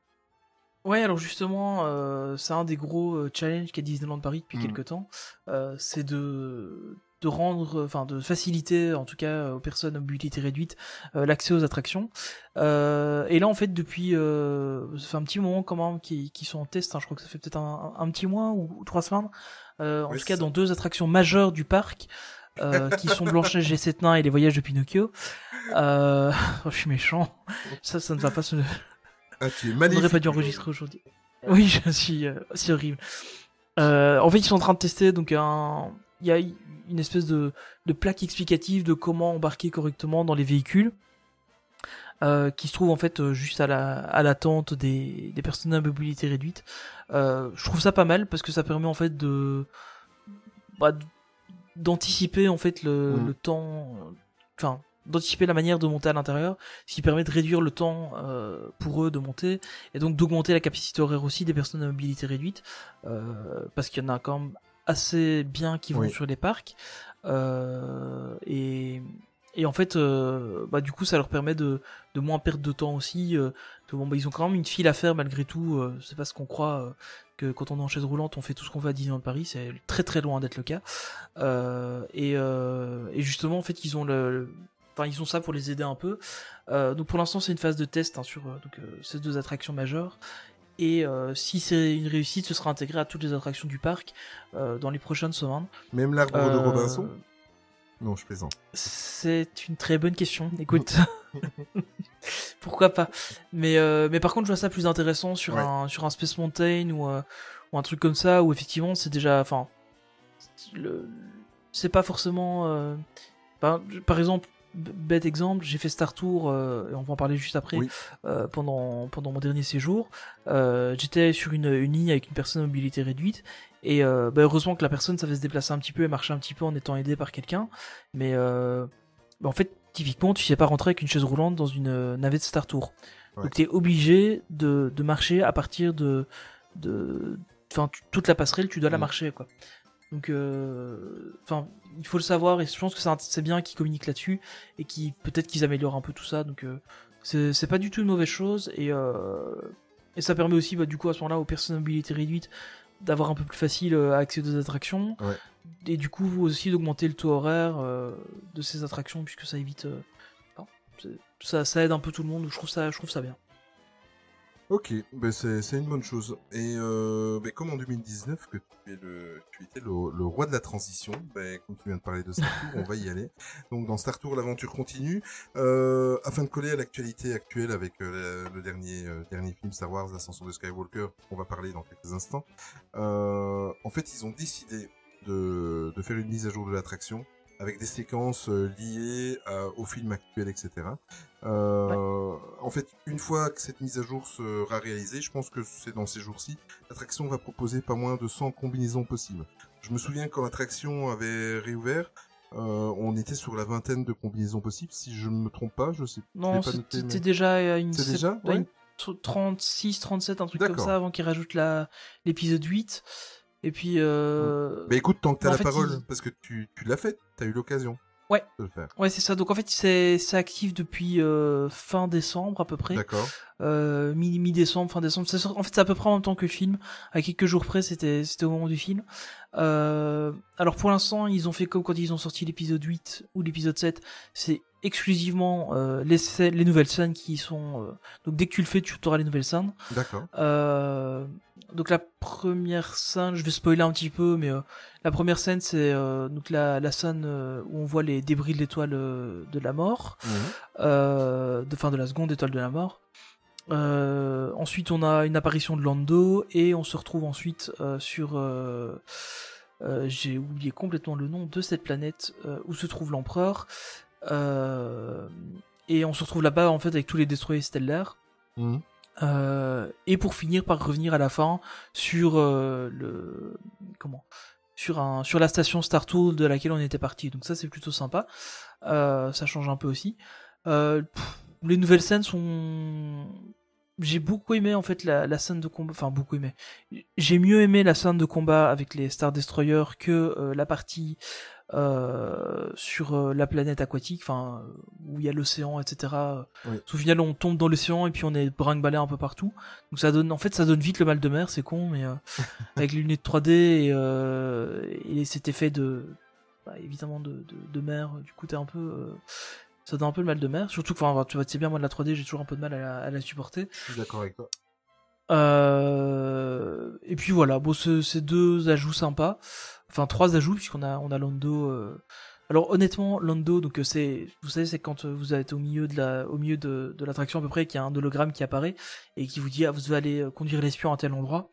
Ouais, alors justement, euh, c'est un des gros euh, challenges qu'a Disneyland Paris depuis Mm. quelques temps. Euh, c'est de de rendre, enfin de faciliter, en tout cas aux personnes à mobilité réduite, euh, l'accès aux attractions. Euh, et là, en fait, depuis, euh, ça fait un petit moment quand même qu'ils qu'ils sont en test. hein, je crois que ça fait peut-être un, un petit mois ou, ou trois semaines. Euh, en tout cas, ça. dans deux attractions majeures du parc, euh, (laughs) qui sont Blanche-Neige et Sept Nains et les Voyages de Pinocchio. Euh... (laughs) oh, je suis méchant. Ça, ça ne va pas se. Ah, tu es On n'aurait pas dû enregistrer aujourd'hui. Oui, (laughs) je suis, euh, c'est horrible. Euh, en fait, ils sont en train de tester, donc un, il y a une espèce de, de plaque explicative de comment embarquer correctement dans les véhicules, euh, qui se trouve en fait juste à la, à l'attente des, des personnes à mobilité réduite. Je trouve ça pas mal parce que ça permet en fait de, bah, d'anticiper en fait le, Mm. le temps, enfin d'anticiper la manière de monter à l'intérieur, ce qui permet de réduire le temps euh, pour eux de monter et donc d'augmenter la capacité horaire aussi des personnes à mobilité réduite, euh, parce qu'il y en a quand même assez bien qui vont Oui. sur les parcs, euh, et, et en fait, euh, bah, du coup, ça leur permet de, de moins perdre de temps aussi. euh, bon, bah, ils ont quand même une file à faire malgré tout, euh, c'est pas ce qu'on croit, que quand on est en chaise roulante, on fait tout ce qu'on veut à Disneyland Paris, c'est très très loin d'être le cas. Euh, et, euh, et justement, en fait, ils ont le, le- Enfin, ils ont ça pour les aider un peu. Euh, donc pour l'instant, c'est une phase de test hein, sur euh, donc, euh, ces deux attractions majeures. Et si c'est une réussite, ce sera intégré à toutes les attractions du parc dans les prochaines semaines. Même l'arbre de Robinson? Non, je plaisante. C'est une très bonne question. (laughs) Écoute, (laughs) pourquoi pas? Mais euh, mais par contre, je vois ça plus intéressant sur Ouais. un sur un Space Mountain ou euh, ou un truc comme ça où effectivement c'est déjà, enfin, le c'est pas forcément. euh, par, par exemple, bête exemple, j'ai fait Star Tour, euh, et on va en parler juste après, Oui. euh, pendant, pendant mon dernier séjour. Euh, J'étais sur une, une ligne avec une personne à mobilité réduite, et euh, bah, heureusement que la personne savait se déplacer un petit peu et marcher un petit peu en étant aidée par quelqu'un. Mais euh, bah, en fait, typiquement, tu sais pas rentrer avec une chaise roulante dans une euh, navette Star Tour. Ouais. Donc tu es obligé de, de marcher à partir de... de Enfin, toute la passerelle, tu dois la Mhm. marcher, quoi. Donc, euh, enfin, il faut le savoir et je pense que c'est bien qu'ils communiquent là-dessus et qui peut-être qu'ils améliorent un peu tout ça. Donc, euh, c'est pas du tout une mauvaise chose et euh, et ça permet aussi, bah, du coup, à ce moment-là, aux personnes à mobilité réduite d'avoir un peu plus facile euh, accès aux attractions Ouais. et du coup aussi d'augmenter le taux horaire euh, de ces attractions puisque ça évite, euh, ça, ça aide un peu tout le monde. Je trouve ça, je trouve ça bien. Ok, ben c'est c'est une bonne chose. Et euh, ben comme en 2019 que tu, es le, tu étais le, le roi de la transition, ben comme tu viens de parler de Star Tour, (laughs) on va y aller. Donc dans Star Tour, l'aventure continue. Euh, afin de coller à l'actualité actuelle avec euh, le, dernier euh, dernier film Star Wars, Ascension de Skywalker, on va parler dans quelques instants. Euh, en fait, ils ont décidé de, de faire une mise à jour de l'attraction avec des séquences euh, liées à- au film actuel, etc. Euh, En fait, une fois que cette mise à jour sera réalisée, je pense que c'est dans ces jours-ci, l'attraction va proposer pas moins de 100 combinaisons possibles. Je me souviens quand l'attraction avait réouvert, euh, on était sur la vingtaine de combinaisons possibles, si je ne me trompe pas, je sais je Non, pas noté, c'était mais- déjà à une, sept- déjà Ouais. une tr- 36, 37, un truc comme ça avant qu'ils rajoutent la l'épisode 8. Et puis. Euh... Mais écoute, tant que t'as la fait, parole, parce que tu, tu l'as fait, t'as eu l'occasion Ouais. de le faire. Ouais, c'est ça. Donc en fait, c'est actif depuis euh, fin décembre à peu près. D'accord. Euh, mi- mi-décembre, fin décembre. En fait, c'est à peu près en même temps que le film. À quelques jours près, c'était c'était au moment du film. Euh, alors pour l'instant, ils ont fait comme quand ils ont sorti l'épisode 8 ou l'épisode 7. C'est exclusivement euh, les, scènes- les nouvelles scènes qui sont... Donc dès que tu le fais, tu auras les nouvelles scènes. D'accord. Euh, donc la première scène, je vais spoiler un petit peu, mais euh, la première scène c'est euh, donc la, la scène euh, où on voit les débris de l'étoile de la mort, Mhm. de fin de la seconde étoile de la mort. Ensuite on a une apparition de Lando et on se retrouve ensuite sur j'ai oublié complètement le nom de cette planète où se trouve l'empereur et on se retrouve là-bas en fait avec tous les destroyers stellaires Mhm. Euh, et pour finir par revenir à la fin sur euh, le comment? Sur un sur la station Star Tour de laquelle on était parti. Donc ça c'est plutôt sympa. Euh, ça change un peu aussi. Euh, les nouvelles scènes sont j'ai beaucoup aimé en fait la, la scène de combat enfin beaucoup aimé. J'ai mieux aimé la scène de combat avec les Star Destroyers que euh, la partie euh, sur euh, la planète aquatique enfin où il y a l'océan etc Oui. au final on tombe dans l'océan et puis on est brinque-ballé un peu partout. Donc ça donne en fait ça donne vite le mal de mer c'est con mais euh, (laughs) avec les lunettes 3D et, euh, et cet effet de bah, évidemment de, de, de mer du coup t'es un peu euh, ça donne un peu le mal de mer. Surtout que enfin, tu vois tu sais bien moi de la 3D j'ai toujours un peu de mal à la, à la supporter. Je suis d'accord avec toi. euh, et puis voilà, bon, ce- ces deux ajouts sympas, enfin trois ajouts puisqu'on a on a Lando. euh, Alors honnêtement, Lando, donc euh, c'est, vous savez, c'est quand euh, vous êtes au milieu de la, au milieu de, de l'attraction à peu près, qu'il y a un hologramme qui apparaît et qui vous dit ah, vous devez aller euh, conduire l'espion à tel endroit.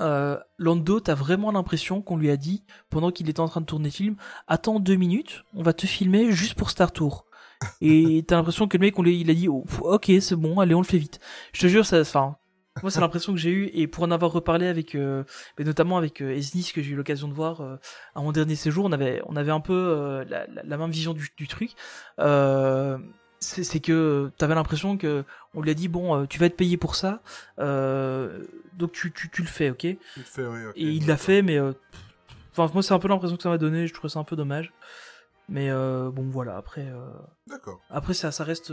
Euh, Lando, t'as vraiment l'impression qu'on lui a dit pendant qu'il était en train de tourner le film, attends deux minutes, on va te filmer juste pour Star Tour. Et (laughs) t'as l'impression que le mec, on lui, il a dit, oh, ok, c'est bon, allez, on le fait vite. Je te jure, ça, enfin, moi, c'est l'impression que j'ai eu, et pour en avoir reparlé avec, euh, mais notamment avec euh, Esnis, que j'ai eu l'occasion de voir euh, à mon dernier séjour, on avait, on avait un peu euh, la, même vision du, du truc. C'est que t'avais l'impression que on lui a dit bon, tu vas être payé pour ça, donc tu, tu, tu le fais, ok? Et Tu le fais, oui, ok. il l'a fait, mais enfin moi, c'est un peu l'impression que ça m'a donné. Je trouve ça un peu dommage. Mais euh, bon, voilà. Après. euh, D'accord. après, ça, ça reste,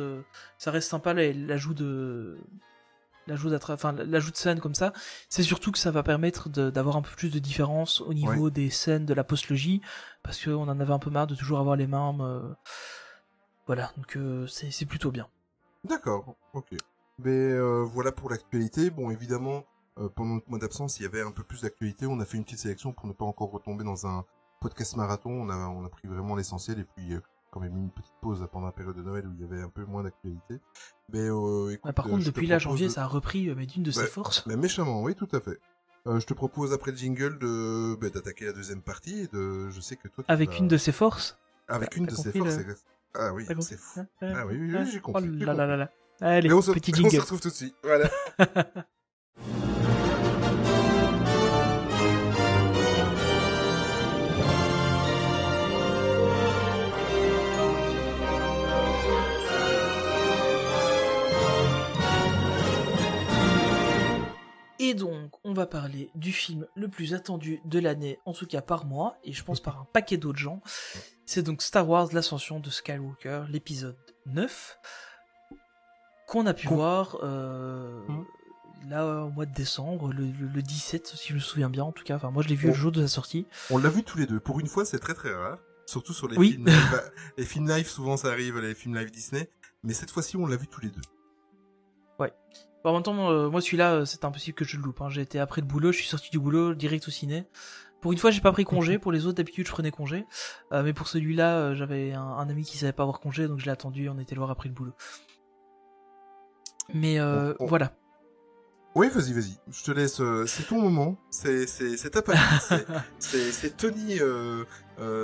ça reste sympa la- l'ajout de, l'ajout enfin l'ajout de scènes comme ça. C'est surtout que ça va permettre d'avoir un peu plus de différence au niveau des scènes de la postlogie, parce qu'on en avait un peu marre de toujours avoir les mêmes. euh, voilà, donc euh, c'est c'est plutôt bien. D'accord, ok. Mais euh, voilà pour l'actualité. Bon, évidemment, pendant notre mois d'absence, il y avait un peu plus d'actualité. On a fait une petite sélection pour ne pas encore retomber dans un podcast marathon. On a, on a pris vraiment l'essentiel et puis quand même une petite pause pendant la période de Noël où il y avait un peu moins d'actualité. Mais euh, écoute, par euh, contre, depuis là, janvier, de- ça a repris, euh, mais d'une de ses forces. Mais méchamment, oui, tout à fait. Euh, je te propose après le jingle de bah, d'attaquer la deuxième partie et de. Je sais que toi. Avec une de ses forces. Avec une de ses forces. le-. Ah oui, c'est fou. Ah oui, oui, oui, Hein j'ai Oh compris. j'ai là là là là. Allez, on se, petit (laughs) on se jingle. retrouve tout de suite. Voilà. (laughs) Et donc, on va parler du film le plus attendu de l'année, en tout cas par moi, et je pense par un paquet d'autres gens. C'est donc Star Wars L'Ascension de Skywalker, l'épisode 9, qu'on a pu voir euh, Mhm. là au mois de décembre, le, le- le 17, si je me souviens bien en tout cas. Enfin, moi je l'ai vu le jour de sa sortie. On l'a vu tous les deux. Pour une fois, c'est très très rare. Surtout sur les Oui. films live. (laughs) Les films live, souvent ça arrive, les films live Disney. Mais cette fois-ci, on l'a vu tous les deux. Bon, en même temps, euh, moi celui-là, euh, c'est impossible que je le loupe. hein. J'ai été après le boulot, je suis sorti du boulot, direct au ciné. Pour une fois, j'ai pas pris congé. Pour les autres, d'habitude, je prenais congé. Euh, mais pour celui-là, euh, j'avais un, un ami qui savait pas avoir congé, donc je l'ai attendu. On était le voir après le boulot. Mais euh, On- on- voilà. Oui, vas-y, vas-y. Je te laisse. c'est ton moment. C'est c'est c'est ta partie. (laughs) c'est- Tony.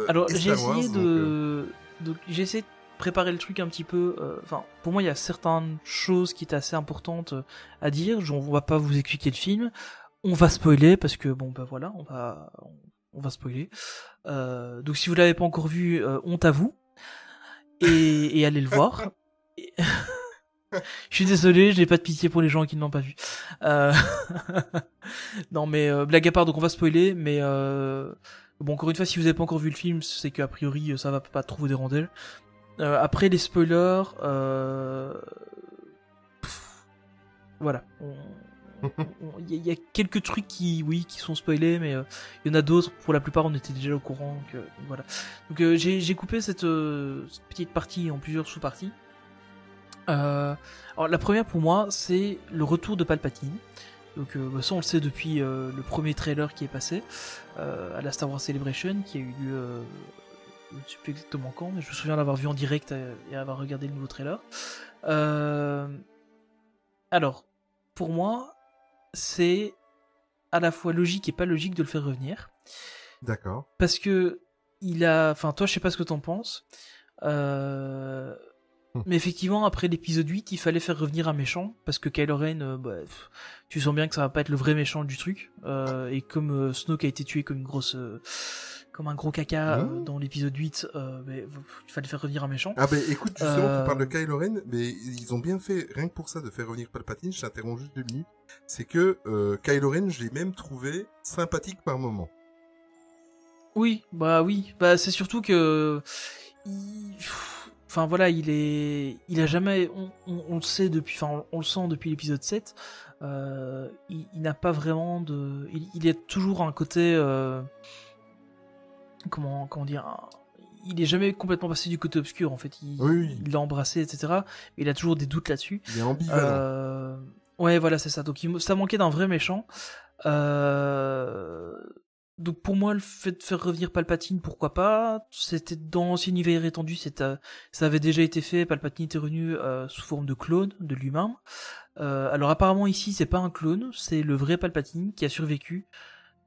Alors j'ai essayé donc, de, donc j'ai essayé de préparer le truc un petit peu. euh, Enfin, pour moi, il y a certaines choses qui étaient assez importantes euh, à dire. Je- On va pas vous expliquer le film. On va spoiler parce que bon, ben voilà, on va on va spoiler. Euh, donc si vous l'avez pas encore vu, honte à vous et, (laughs) et allez le voir. Et- (laughs) Je suis désolé, je n'ai pas de pitié pour les gens qui ne l'ont pas vu. Euh, (laughs) non mais euh, blague à part, donc on va spoiler, mais euh... bon encore une fois, si vous n'avez pas encore vu le film, c'est qu'a priori ça va pas trop vous déranger. Euh, après les spoilers, euh... pff, voilà, on- (laughs) il y, a- quelques trucs qui, oui, qui sont spoilés, mais euh, il y en a d'autres. Pour la plupart, on était déjà au courant. Donc, euh, voilà. Donc euh, j'ai coupé cette, euh, cette petite partie en plusieurs sous-parties. Euh, alors la première pour moi, c'est le retour de Palpatine. Donc euh, bah, ça on le sait depuis euh, le premier trailer qui est passé euh, à la Star Wars Celebration, qui a eu lieu, euh, je ne sais plus exactement quand, mais je me souviens l'avoir vu en direct et avoir regardé le nouveau trailer. Euh, alors, pour moi, c'est à la fois logique et pas logique de le faire revenir D'accord. parce que il a enfin toi je sais pas ce que t'en penses euh, Hmm. mais effectivement après l'épisode 8 il fallait faire revenir un méchant parce que Kylo Ren euh, bah, pff, tu sens bien que ça va pas être le vrai méchant du truc euh, et comme euh, Snoke a été tué comme une grosse euh, comme un gros caca euh, Hmm. dans l'épisode 8 euh, mais, il fallait faire revenir un méchant Ah ben écoute, justement, Euh, tu parles de Kylo Ren, mais ils ont bien fait, rien que pour ça, de faire revenir Palpatine, je t'interromps juste deux minutes, c'est que euh, Kylo Ren, je l'ai même trouvé sympathique par moment. Oui, bah oui, bah c'est surtout que il- enfin voilà, il est il a jamais on, on- on le sait depuis enfin on, on le sent depuis l'épisode 7, euh, il, il n'a pas vraiment de il, il y a toujours un côté comment comment dire un- il est jamais complètement passé du côté obscur en fait, il Oui, l'a embrassé etc. Mais il a toujours des doutes là-dessus. Il est ambivalent. Euh, Ouais, voilà, c'est ça. Donc, il, ça manquait d'un vrai méchant. Euh... Donc, pour moi, le fait de faire revenir Palpatine, pourquoi pas? C'était dans l'ancien univers étendu, c'était, ça avait déjà été fait. Palpatine était revenu euh, sous forme de clone de lui-même. Euh, alors, apparemment, ici, c'est pas un clone, c'est le vrai Palpatine qui a survécu.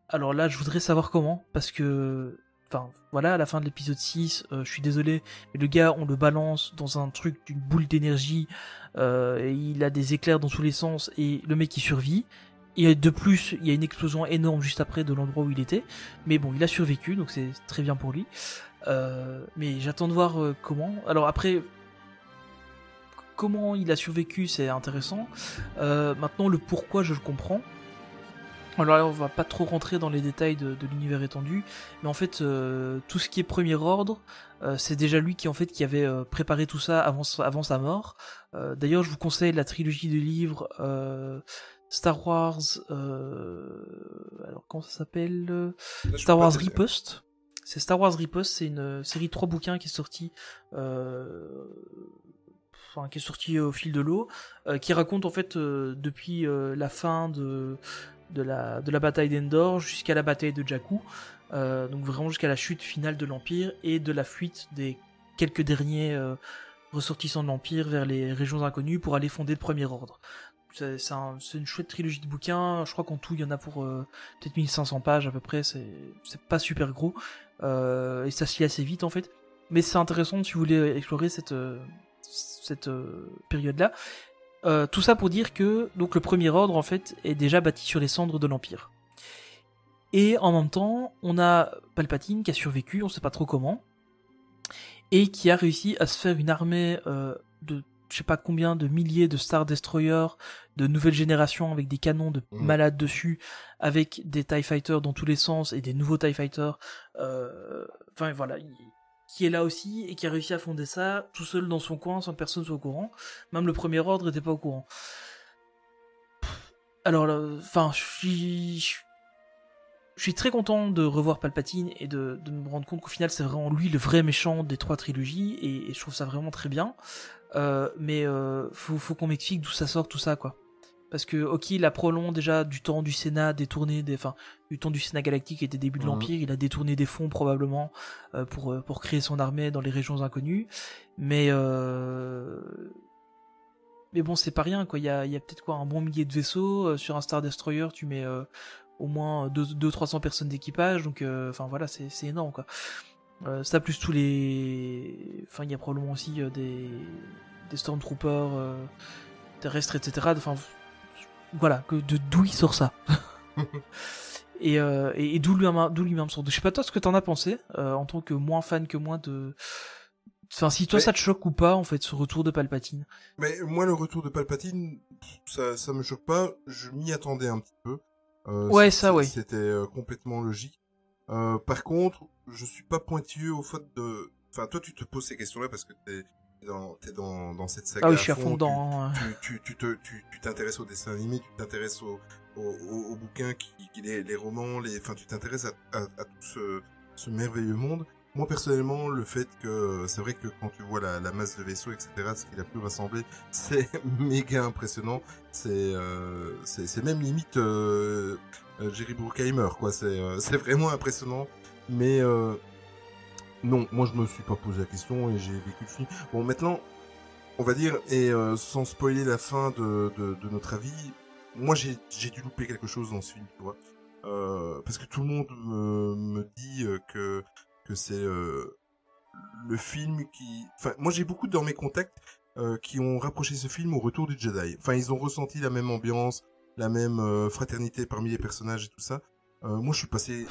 Alors là, je voudrais savoir comment, parce que enfin voilà, à la fin de l'épisode 6, euh, je suis désolé, mais le gars, on le balance dans un truc d'une boule d'énergie, euh, et il a des éclairs dans tous les sens, et le mec il survit. Et de plus, il y a une explosion énorme juste après de l'endroit où il était. Mais bon, il a survécu, donc c'est très bien pour lui. Euh, mais j'attends de voir euh, comment. Alors après, comment il a survécu, c'est intéressant. Maintenant, le pourquoi, je le comprends. Alors là, on va pas trop rentrer dans les détails de, de l'univers étendu, mais en fait, euh, tout ce qui est premier ordre, euh, c'est déjà lui qui en fait qui avait euh, préparé tout ça avant, avant sa mort. D'ailleurs, je vous conseille la trilogie de livres Star Wars. Alors comment ça s'appelle Star Wars. Riposte. C'est Star Wars Riposte, c'est une série de trois bouquins qui est sortie, enfin qui est sortie au fil de l'eau, qui raconte en fait depuis la fin de de la bataille d'Endor jusqu'à la bataille de Jakku, euh, donc vraiment jusqu'à la chute finale de l'Empire et de la fuite des quelques derniers euh, ressortissants de l'Empire vers les régions inconnues pour aller fonder le Premier Ordre. C'est c'est un- c'est une chouette trilogie de bouquins. Je crois qu'en tout, il y en a pour euh, peut-être 1500 pages à peu près. C'est pas super gros. Et ça se lit assez vite en fait. mais c'est intéressant si vous voulez explorer cette période-là. Tout ça pour dire que donc le premier ordre en fait est déjà bâti sur les cendres de l'empire. Et en même temps, on a Palpatine qui a survécu, on sait pas trop comment, et qui a réussi à se faire une armée euh, de je sais pas combien de milliers de Star Destroyers de nouvelle génération avec des canons de mmh. malades dessus, avec des TIE Fighters dans tous les sens et des nouveaux TIE Fighters. Euh, enfin voilà, qui est là aussi et qui a réussi à fonder ça tout seul dans son coin sans que personne soit au courant. Même le premier ordre n'était pas au courant. Alors, enfin, je suis très content de revoir Palpatine et de, me rendre compte qu'au final c'est vraiment lui le vrai méchant des trois trilogies et, je trouve ça vraiment très bien. Euh, mais euh, faut, qu'on m'explique d'où ça sort tout ça quoi. Parce que ok il a prolongé déjà du temps du Sénat détourné des, enfin du temps du Sénat galactique et des débuts de mhm. l'Empire, il a détourné des fonds probablement euh, pour pour créer son armée dans les régions inconnues. Mais mais bon c'est pas rien quoi. Il y a, y a peut-être quoi un bon millier de vaisseaux sur un Star Destroyer tu mets au moins 200-300 personnes d'équipage, donc euh, enfin voilà, c'est énorme quoi. Euh, ça plus tous les, enfin il y a probablement aussi euh, des des stormtroopers terrestres, etc. Enfin voilà, que de d'où il sort ça. (laughs) (laughs) et, et, d'où lui-même d'où lui-même sort. Je sais pas toi ce que t'en as pensé en tant que moins fan que moi de Enfin, si toi ça te choque ou pas, en fait, ce retour de Palpatine. Mais moi, le retour de Palpatine, ça, ça me choque pas. Je m'y attendais un petit peu. Euh, ouais, ça, ouais. C'était euh, complètement logique. Euh, par contre, je suis pas pointilleux au fait de. Enfin, toi, tu te poses ces questions-là parce que t'es dans, t'es dans, dans cette saga. Ah oui, je suis à fond dedans. Hein. Tu, tu, tu, tu t'intéresses aux dessins animés, tu t'intéresses aux, aux, bouquins, qui, qui, les, les romans, les, enfin, tu t'intéresses à, à, à, tout ce, ce merveilleux monde. Moi personnellement, le fait que c'est vrai que quand tu vois la, la masse de vaisseaux, etc., ce qu'il a pu rassembler, (laughs) c'est méga impressionnant. C'est euh, c'est même limite euh, euh, Jerry Bruckheimer, quoi. C'est euh, c'est vraiment impressionnant. Mais euh, non, moi je me suis pas posé la question et j'ai vécu le film. Bon, maintenant, on va dire et sans spoiler la fin de, de, de notre avis, moi j'ai j'ai dû louper quelque chose dans ce film, tu vois. Euh, parce que tout le monde me, me dit que que c'est euh, le film qui... Enfin, moi j'ai beaucoup dans mes contacts euh, qui ont rapproché ce film au retour du Jedi. Enfin, ils ont ressenti la même ambiance, la même euh, fraternité parmi les personnages et tout ça. moi, je suis passé,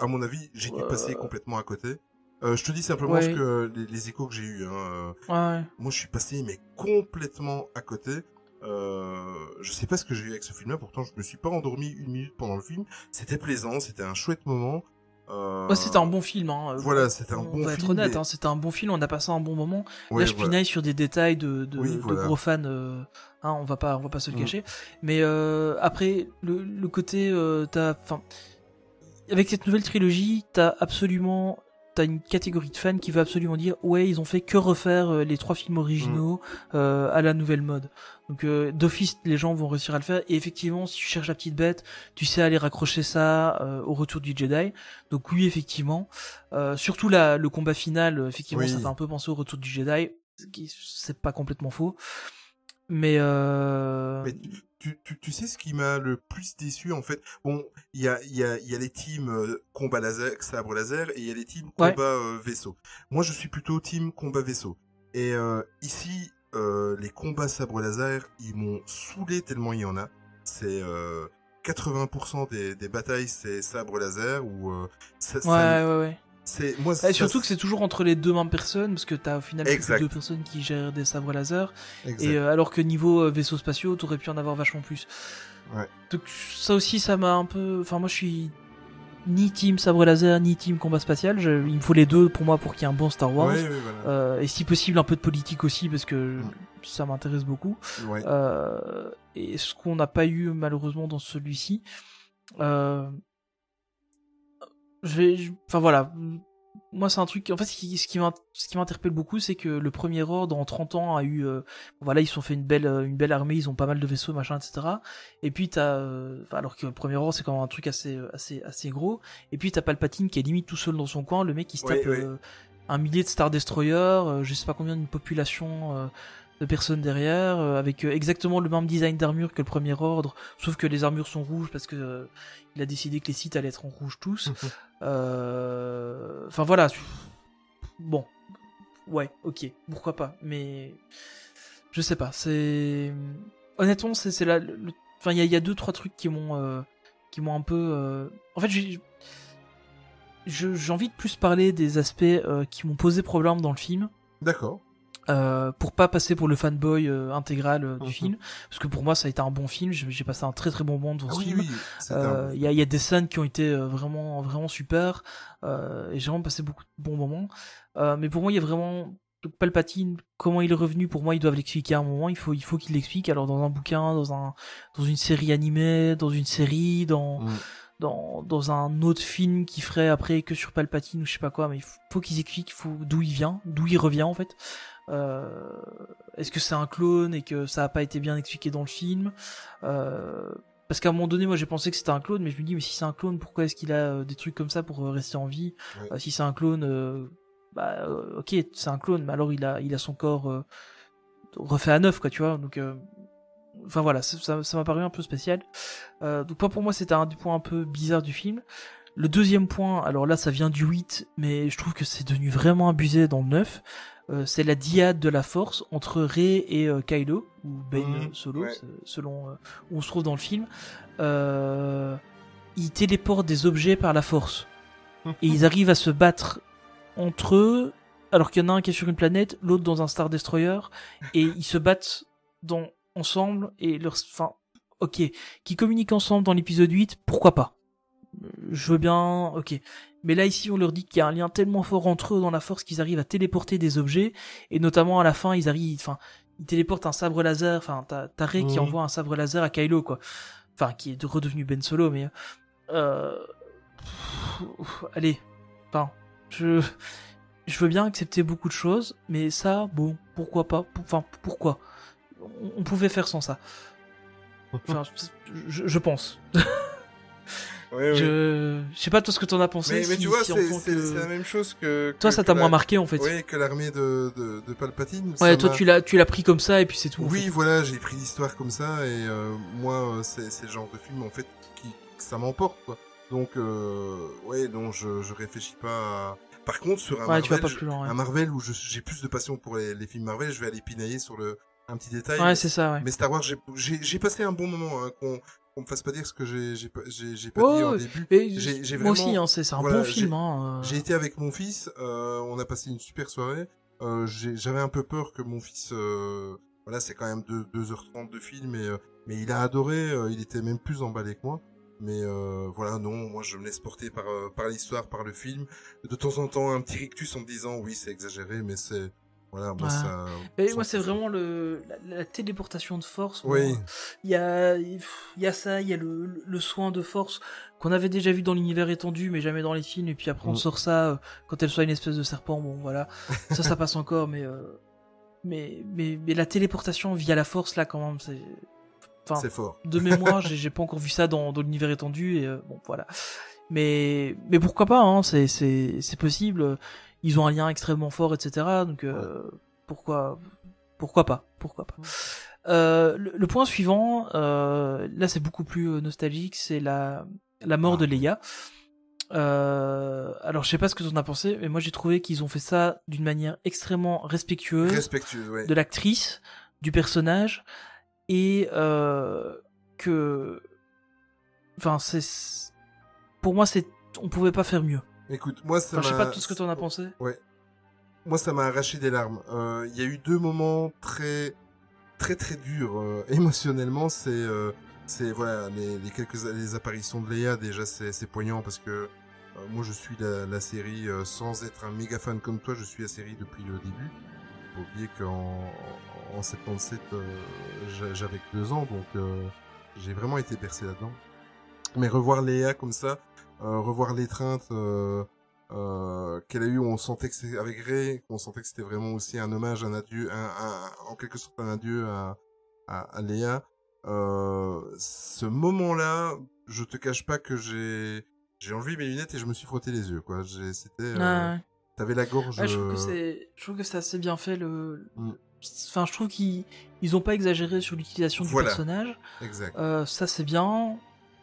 à mon avis, j'ai dû passer complètement à côté. Je te dis simplement ce que les, échos que j'ai eu. Hein, ouais. Moi, je suis passé mais complètement à côté. Euh, je sais pas ce que j'ai eu avec ce film-là. Pourtant, je me suis pas endormi une minute pendant le film. C'était plaisant, c'était un chouette moment. Euh... c'était un bon film. Hein. Voilà, c'était un bon film. On va être honnête, hein, c'était un bon film. On a passé un bon moment. Là, je pinaille sur des détails de, de, de gros fans. Euh, hein, on va pas, on va pas se le mm. cacher. Mais euh, après, le, le côté, euh, t'as, enfin, avec cette nouvelle trilogie, t'as absolument t'as une catégorie de fans qui veut absolument dire ouais ils ont fait que refaire euh, les trois films originaux mm. euh, à la nouvelle mode. Donc euh, d'office les gens vont réussir à le faire. Et effectivement si tu cherches la petite bête tu sais aller raccrocher ça euh, au retour du Jedi. Donc oui effectivement. Surtout la, le combat final effectivement ça fait un peu penser au retour du Jedi c'est pas complètement faux mais, euh... mais tu, tu, tu, sais ce qui m'a le plus déçu en fait? Bon, il y a, y, a, y a les teams euh, combat laser, sabre laser et il y a les teams combat euh, vaisseau. Moi, je suis plutôt team combat vaisseau. Et euh, ici, euh, les combats sabre laser, ils m'ont saoulé tellement il y en a. C'est 80% des, des batailles, c'est sabre laser ou ça, ouais, ouais, ouais. C'est moi. surtout que c'est toujours entre les deux mêmes personnes parce que t'as au final deux personnes qui gèrent des sabres laser. Et euh, alors que niveau euh, vaisseaux spatiaux, t'aurais pu en avoir vachement plus. Ouais. Donc ça aussi, ça m'a un peu. Enfin moi, je suis ni team sabre laser ni team combat spatial. il me faut les deux pour moi pour qu'il y ait un bon Star Wars. euh, et si possible un peu de politique aussi parce que mm. ça m'intéresse beaucoup. Euh, et ce qu'on n'a pas eu malheureusement dans celui-ci. Euh, je vais, enfin voilà, moi c'est un truc en fait ce qui ce qui m'interpelle beaucoup c'est que le premier ordre en 30 ans a eu euh, voilà ils se sont fait une belle euh, une belle armée ils ont pas mal de vaisseaux machin etc et puis t'as euh, alors que le premier ordre c'est quand même un truc assez assez assez gros. Et puis t'as Palpatine qui est limite tout seul dans son coin le mec qui se tape un millier de Star Destroyer je sais pas combien d'une population de personnes derrière, euh, avec euh, exactement le même design d'armure que le premier ordre, sauf que les armures sont rouges parce que euh, il a décidé que les sites allaient être en rouge tous. Enfin voilà. Bon, ouais, ok, pourquoi pas, mais je sais pas. C'est honnêtement, c'est c'est là. le- Enfin, il y a, il y a deux trois trucs qui m'ont qui m'ont un peu. En fait, j'ai je- j'ai envie de plus parler des aspects qui m'ont posé problème dans le film. D'accord. Euh, pour pas passer pour le fanboy euh, intégral euh, du Mhm. film, parce que pour moi ça a été un bon film, j'ai passé un très très bon moment devant Ah ce oui, film. oui. Il y, a, il y a des scènes qui ont été vraiment vraiment super et j'ai vraiment passé beaucoup de bons moments. Mais pour moi, il y a vraiment donc Palpatine. Comment il est revenu Pour moi, ils doivent l'expliquer à un moment. Il faut il faut qu'il l'explique. Alors dans un bouquin, dans un dans une série animée, dans une série, dans Mm. dans dans un autre film qui ferait après que sur Palpatine ou je sais pas quoi. Mais il faut, faut qu'ils expliquent faut d'où il vient, d'où il revient en fait. Euh, Est-ce que c'est un clone et que ça a pas été bien expliqué dans le film euh, parce qu'à un moment donné, moi j'ai pensé que c'était un clone, mais je me dis, mais si c'est un clone, pourquoi est-ce qu'il a euh, des trucs comme ça pour rester en vie? Ouais. Si c'est un clone, bah ok, c'est un clone, mais alors il a, il a son corps refait à neuf, quoi, tu vois. Donc, euh, enfin voilà, ça ça- ça m'a paru un peu spécial. Euh, donc, pas pour moi, c'était un des points un peu bizarres du film. Le deuxième point, alors là, ça vient du 8, mais je trouve que c'est devenu vraiment abusé dans le 9. Euh, c'est la diade de la force entre Rey et euh, Kylo, ou Ben Solo, ouais. selon euh, où on se trouve dans le film. Ils téléportent des objets par la force. (laughs) Et ils arrivent à se battre entre eux, alors qu'il y en a un qui est sur une planète, l'autre dans un Star Destroyer, et ils se battent dans, ensemble, et leur, enfin, ok, qui communiquent ensemble dans l'épisode 8, pourquoi pas? Je veux bien, ok. Mais là, ici, on leur dit qu'il y a un lien tellement fort entre eux dans la force qu'ils arrivent à téléporter des objets, et notamment à la fin, ils arrivent, enfin, ils téléportent un sabre laser, enfin, t'as t'as Rey qui Mhm. envoie un sabre laser à Kylo, quoi. Enfin, qui est redevenu Ben Solo, mais, euh, pff, allez, enfin, je, je veux bien accepter beaucoup de choses, mais ça, bon, pourquoi pas, enfin, pourquoi? On, on pouvait faire sans ça. Enfin, je, je pense. (laughs) Ouais. Je, je sais pas toi ce que t'en as pensé. Mais, tu vois, si c'est que- c'est la même chose que. Toi, ça t'a la- moins marqué en fait. Oui, que l'armée de, de, de Palpatine. ouais, toi tu l'as, tu l'as pris comme ça et puis c'est tout. en Oui, fait. voilà, j'ai pris l'histoire comme ça et euh, moi, euh, c'est le genre de film en fait qui ça m'emporte quoi. Donc, euh, ouais, donc je, je réfléchis pas. À... Par contre, sur un Ouais, tu vas Marvel, pas je- plus loin. un Ouais, Marvel où j'ai plus de passion pour les, les films Marvel, je vais aller pinailler sur le un petit détail. Ouais, c'est ça. Ouais. Mais Star Wars, j'ai passé un bon moment. Hein, qu'on qu'on me fasse pas dire ce que j'ai j'ai pas, j'ai- pas Ouais, dit ouais. début. J'ai- j'ai moi vraiment- aussi, hein, c'est c'est un voilà, bon j'ai- film. Hein, euh. J'ai été avec mon fils, euh, on a passé une super soirée. Euh, J'avais un peu peur que mon fils, euh, voilà, c'est quand même 2, 2h30 de film, et, euh, mais il a adoré, euh, il était même plus emballé que moi. Mais euh, voilà, non, moi je me laisse porter par, euh, par l'histoire, par le film. De temps en temps, un petit rictus en me disant, oui, c'est exagéré, mais c'est... Voilà, moi ça... Et moi, c'est vraiment le la, la téléportation de force. Oui, Il y a, il y a ça, il y a le, le soin de force qu'on avait déjà vu dans l'univers étendu, mais jamais dans les films. Et puis après, on Mm. sort ça euh, quand elle soit une espèce de serpent. Bon, voilà, (laughs) ça, ça passe encore, mais euh, mais mais mais la téléportation via la force là, quand même, c'est. Enfin, c'est fort. de mémoire, (laughs) j'ai j'ai pas encore vu ça dans, dans l'univers étendu et euh, bon voilà. Mais mais pourquoi pas hein, c'est c'est c'est possible. Ils ont un lien extrêmement fort, etc. Donc euh, pourquoi pourquoi pas pourquoi pas. Euh, le, le point suivant, euh, là c'est beaucoup plus euh, nostalgique, c'est la la mort de Leia. Euh, alors je sais pas ce que tu en as pensé, mais moi j'ai trouvé qu'ils ont fait ça d'une manière extrêmement respectueuse Respectueux, ouais. de l'actrice, du personnage, et euh, que, enfin, c'est, pour moi, c'est, on pouvait pas faire mieux. Écoute, moi ça Enfin, je sais pas tout ce que t'en as pensé. moi ça m'a arraché des larmes. Euh, Il y a eu deux moments très très très durs euh, (laughs) émotionnellement. C'est euh, c'est voilà les, les quelques les apparitions de Leia déjà c'est c'est poignant parce que euh, moi je suis la, la série euh, sans être un méga fan comme toi. Je suis la série depuis le début. Faut oublier qu'en en 77 euh, j'a- j'avais que deux ans donc euh, j'ai vraiment été bercé là-dedans. Mais revoir Léa comme ça, revoir l'étreinte euh, euh, qu'elle a eu, on sentait que c'était avec Ray, on sentait que c'était vraiment aussi un hommage, un adieu, un, un- en quelque sorte un adieu à, à, à Léa. Euh, ce moment-là, je te cache pas que j'ai j'ai enlevé mes lunettes et je me suis frotté les yeux, quoi. C'était, euh, ouais. t'avais la gorge. Ouais, je trouve que euh, c'est, je trouve que c'est assez bien fait le, Mm. enfin, je trouve qu'ils, ils ont pas exagéré sur l'utilisation du personnage. Exact. Euh, ça c'est bien.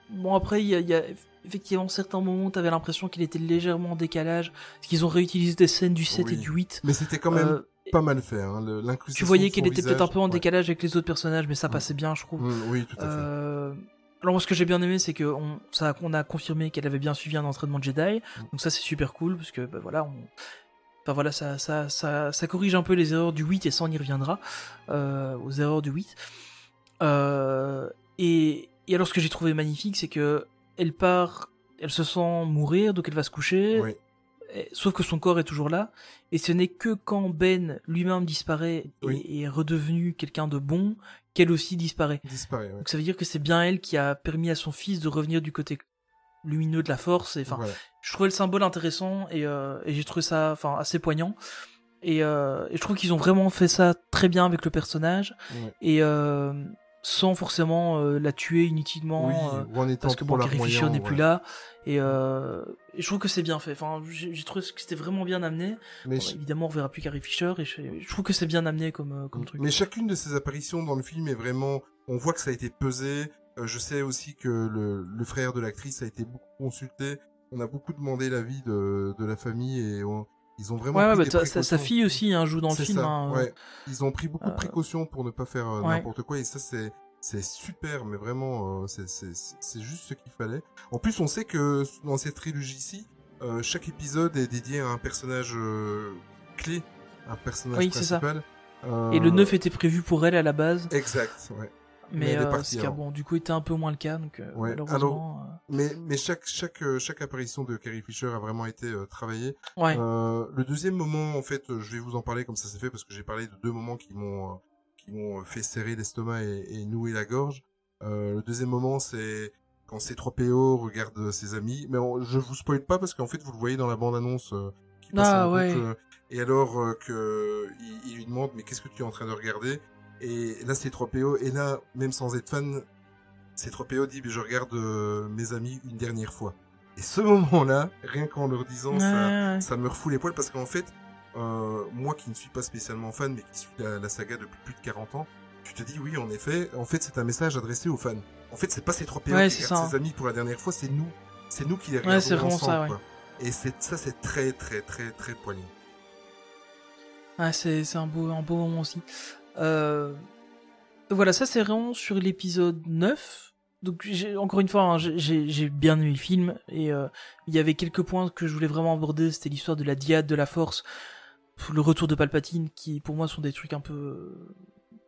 Bon après il y a, il y a effectivement, certains moments, t'avais l'impression qu'il était légèrement en décalage, parce qu'ils ont réutilisé des scènes du 7 et du 8. Mais c'était quand même Euh, pas mal fait. Hein, l'incrustation tu voyais qu'il était peut-être un peu en ouais. décalage avec les autres personnages, mais ça passait bien, je trouve. Mm, oui, tout à fait. Euh, Alors moi, ce que j'ai bien aimé, c'est que on, ça, on a confirmé qu'elle avait bien suivi un entraînement de Jedi, Mm. donc ça c'est super cool parce que bah, voilà, on... enfin voilà, ça, ça, ça, ça corrige un peu les erreurs du 8 et ça on y reviendra euh, aux erreurs du 8. Euh, et, et alors ce que j'ai trouvé magnifique, c'est que elle part, elle se sent mourir, donc elle va se coucher. Oui. Et- Sauf que son corps est toujours là, et ce n'est que quand Ben lui-même disparaît et- Oui. et est redevenu quelqu'un de bon qu'elle aussi disparaît. Disparaît. ouais. Donc ça veut dire que c'est bien elle qui a permis à son fils de revenir du côté lumineux de la force. Et enfin, Voilà. je trouvais le symbole intéressant et, euh, et j'ai trouvé ça, enfin, assez poignant. Et, euh, et je trouve qu'ils ont vraiment fait ça très bien avec le personnage Ouais. et euh, sans forcément euh, la tuer inutilement. Oui, euh, ou en parce que bon, Carrie n'est ouais. plus là. Et, euh, et je trouve que c'est bien fait. Enfin, j'ai trouvé que c'était vraiment bien amené. Mais, Bon, évidemment, on verra plus Carrie Fisher et je, je trouve que c'est bien amené comme, euh, comme truc. mais chacune de ces apparitions dans le film est vraiment. On voit que ça a été pesé. Euh, je sais aussi que le, le frère de l'actrice a été beaucoup consulté. On a beaucoup demandé l'avis de, de la famille et on- ils ont vraiment Ouais, pris bah, des sa- précautions. fille aussi hein, joue dans le film. ça, hein. ouais. Ils ont pris beaucoup de Euh, précautions pour ne pas faire euh, n'importe quoi et ça c'est c'est super, mais vraiment euh, c'est c'est c'est juste ce qu'il fallait. En plus, on sait que dans cette trilogie-ci, euh, chaque épisode est dédié à un personnage euh, clé, un personnage Oui, c'est ça. principal. Euh, Et le 9 était prévu pour elle à la base. Exact, ouais. Mais Mais, euh, partie ce qui a, avant. bon, du coup, était un peu moins le cas, donc euh, Ouais, malheureusement. Mais mais chaque chaque euh, chaque apparition de Carrie Fisher a vraiment été euh, travaillée. euh, ouais. Euh, le deuxième moment, en fait, euh, je vais vous en parler comme ça s'est fait parce que j'ai parlé de deux moments qui m'ont euh, qui m'ont fait serrer l'estomac et, et nouer la gorge. Euh, le deuxième moment, c'est quand C3PO regarde ses amis. Mais on- je vous spoil pas parce qu'en fait, vous le voyez dans la bande-annonce euh, qui passe Ah, en ouais. euh, et alors euh, que il, il lui demande mais qu'est-ce que tu es en train de regarder? Et là, C3PO et là, même sans être fan, C3PO dit mais je regarde euh, mes amis une dernière fois. Et ce (laughs) moment-là, rien qu'en leur disant ça, Ouais, ouais. ça me refoule les poils parce qu'en fait, euh, moi qui ne suis pas spécialement fan, mais qui suis la, la saga depuis plus de 40 ans, tu te dis oui, en effet, en fait, c'est un message adressé aux fans. En fait, c'est pas ces trois PO Ouais, qui c'est regardent ça. ses amis pour la dernière fois, c'est nous. C'est nous qui les regardons c'est vraiment ensemble, ça, ouais. quoi. Et c'est, ça, c'est très, très, très, très poignant. Ouais, c'est c'est un beau, un beau moment aussi. Euh, voilà, ça c'est vraiment sur l'épisode 9. Donc encore une fois, hein, j'ai- bien aimé le film et euh, il y avait quelques points que je voulais vraiment aborder. C'était l'histoire de la diade de la force, le retour de Palpatine, qui pour moi sont des trucs un peu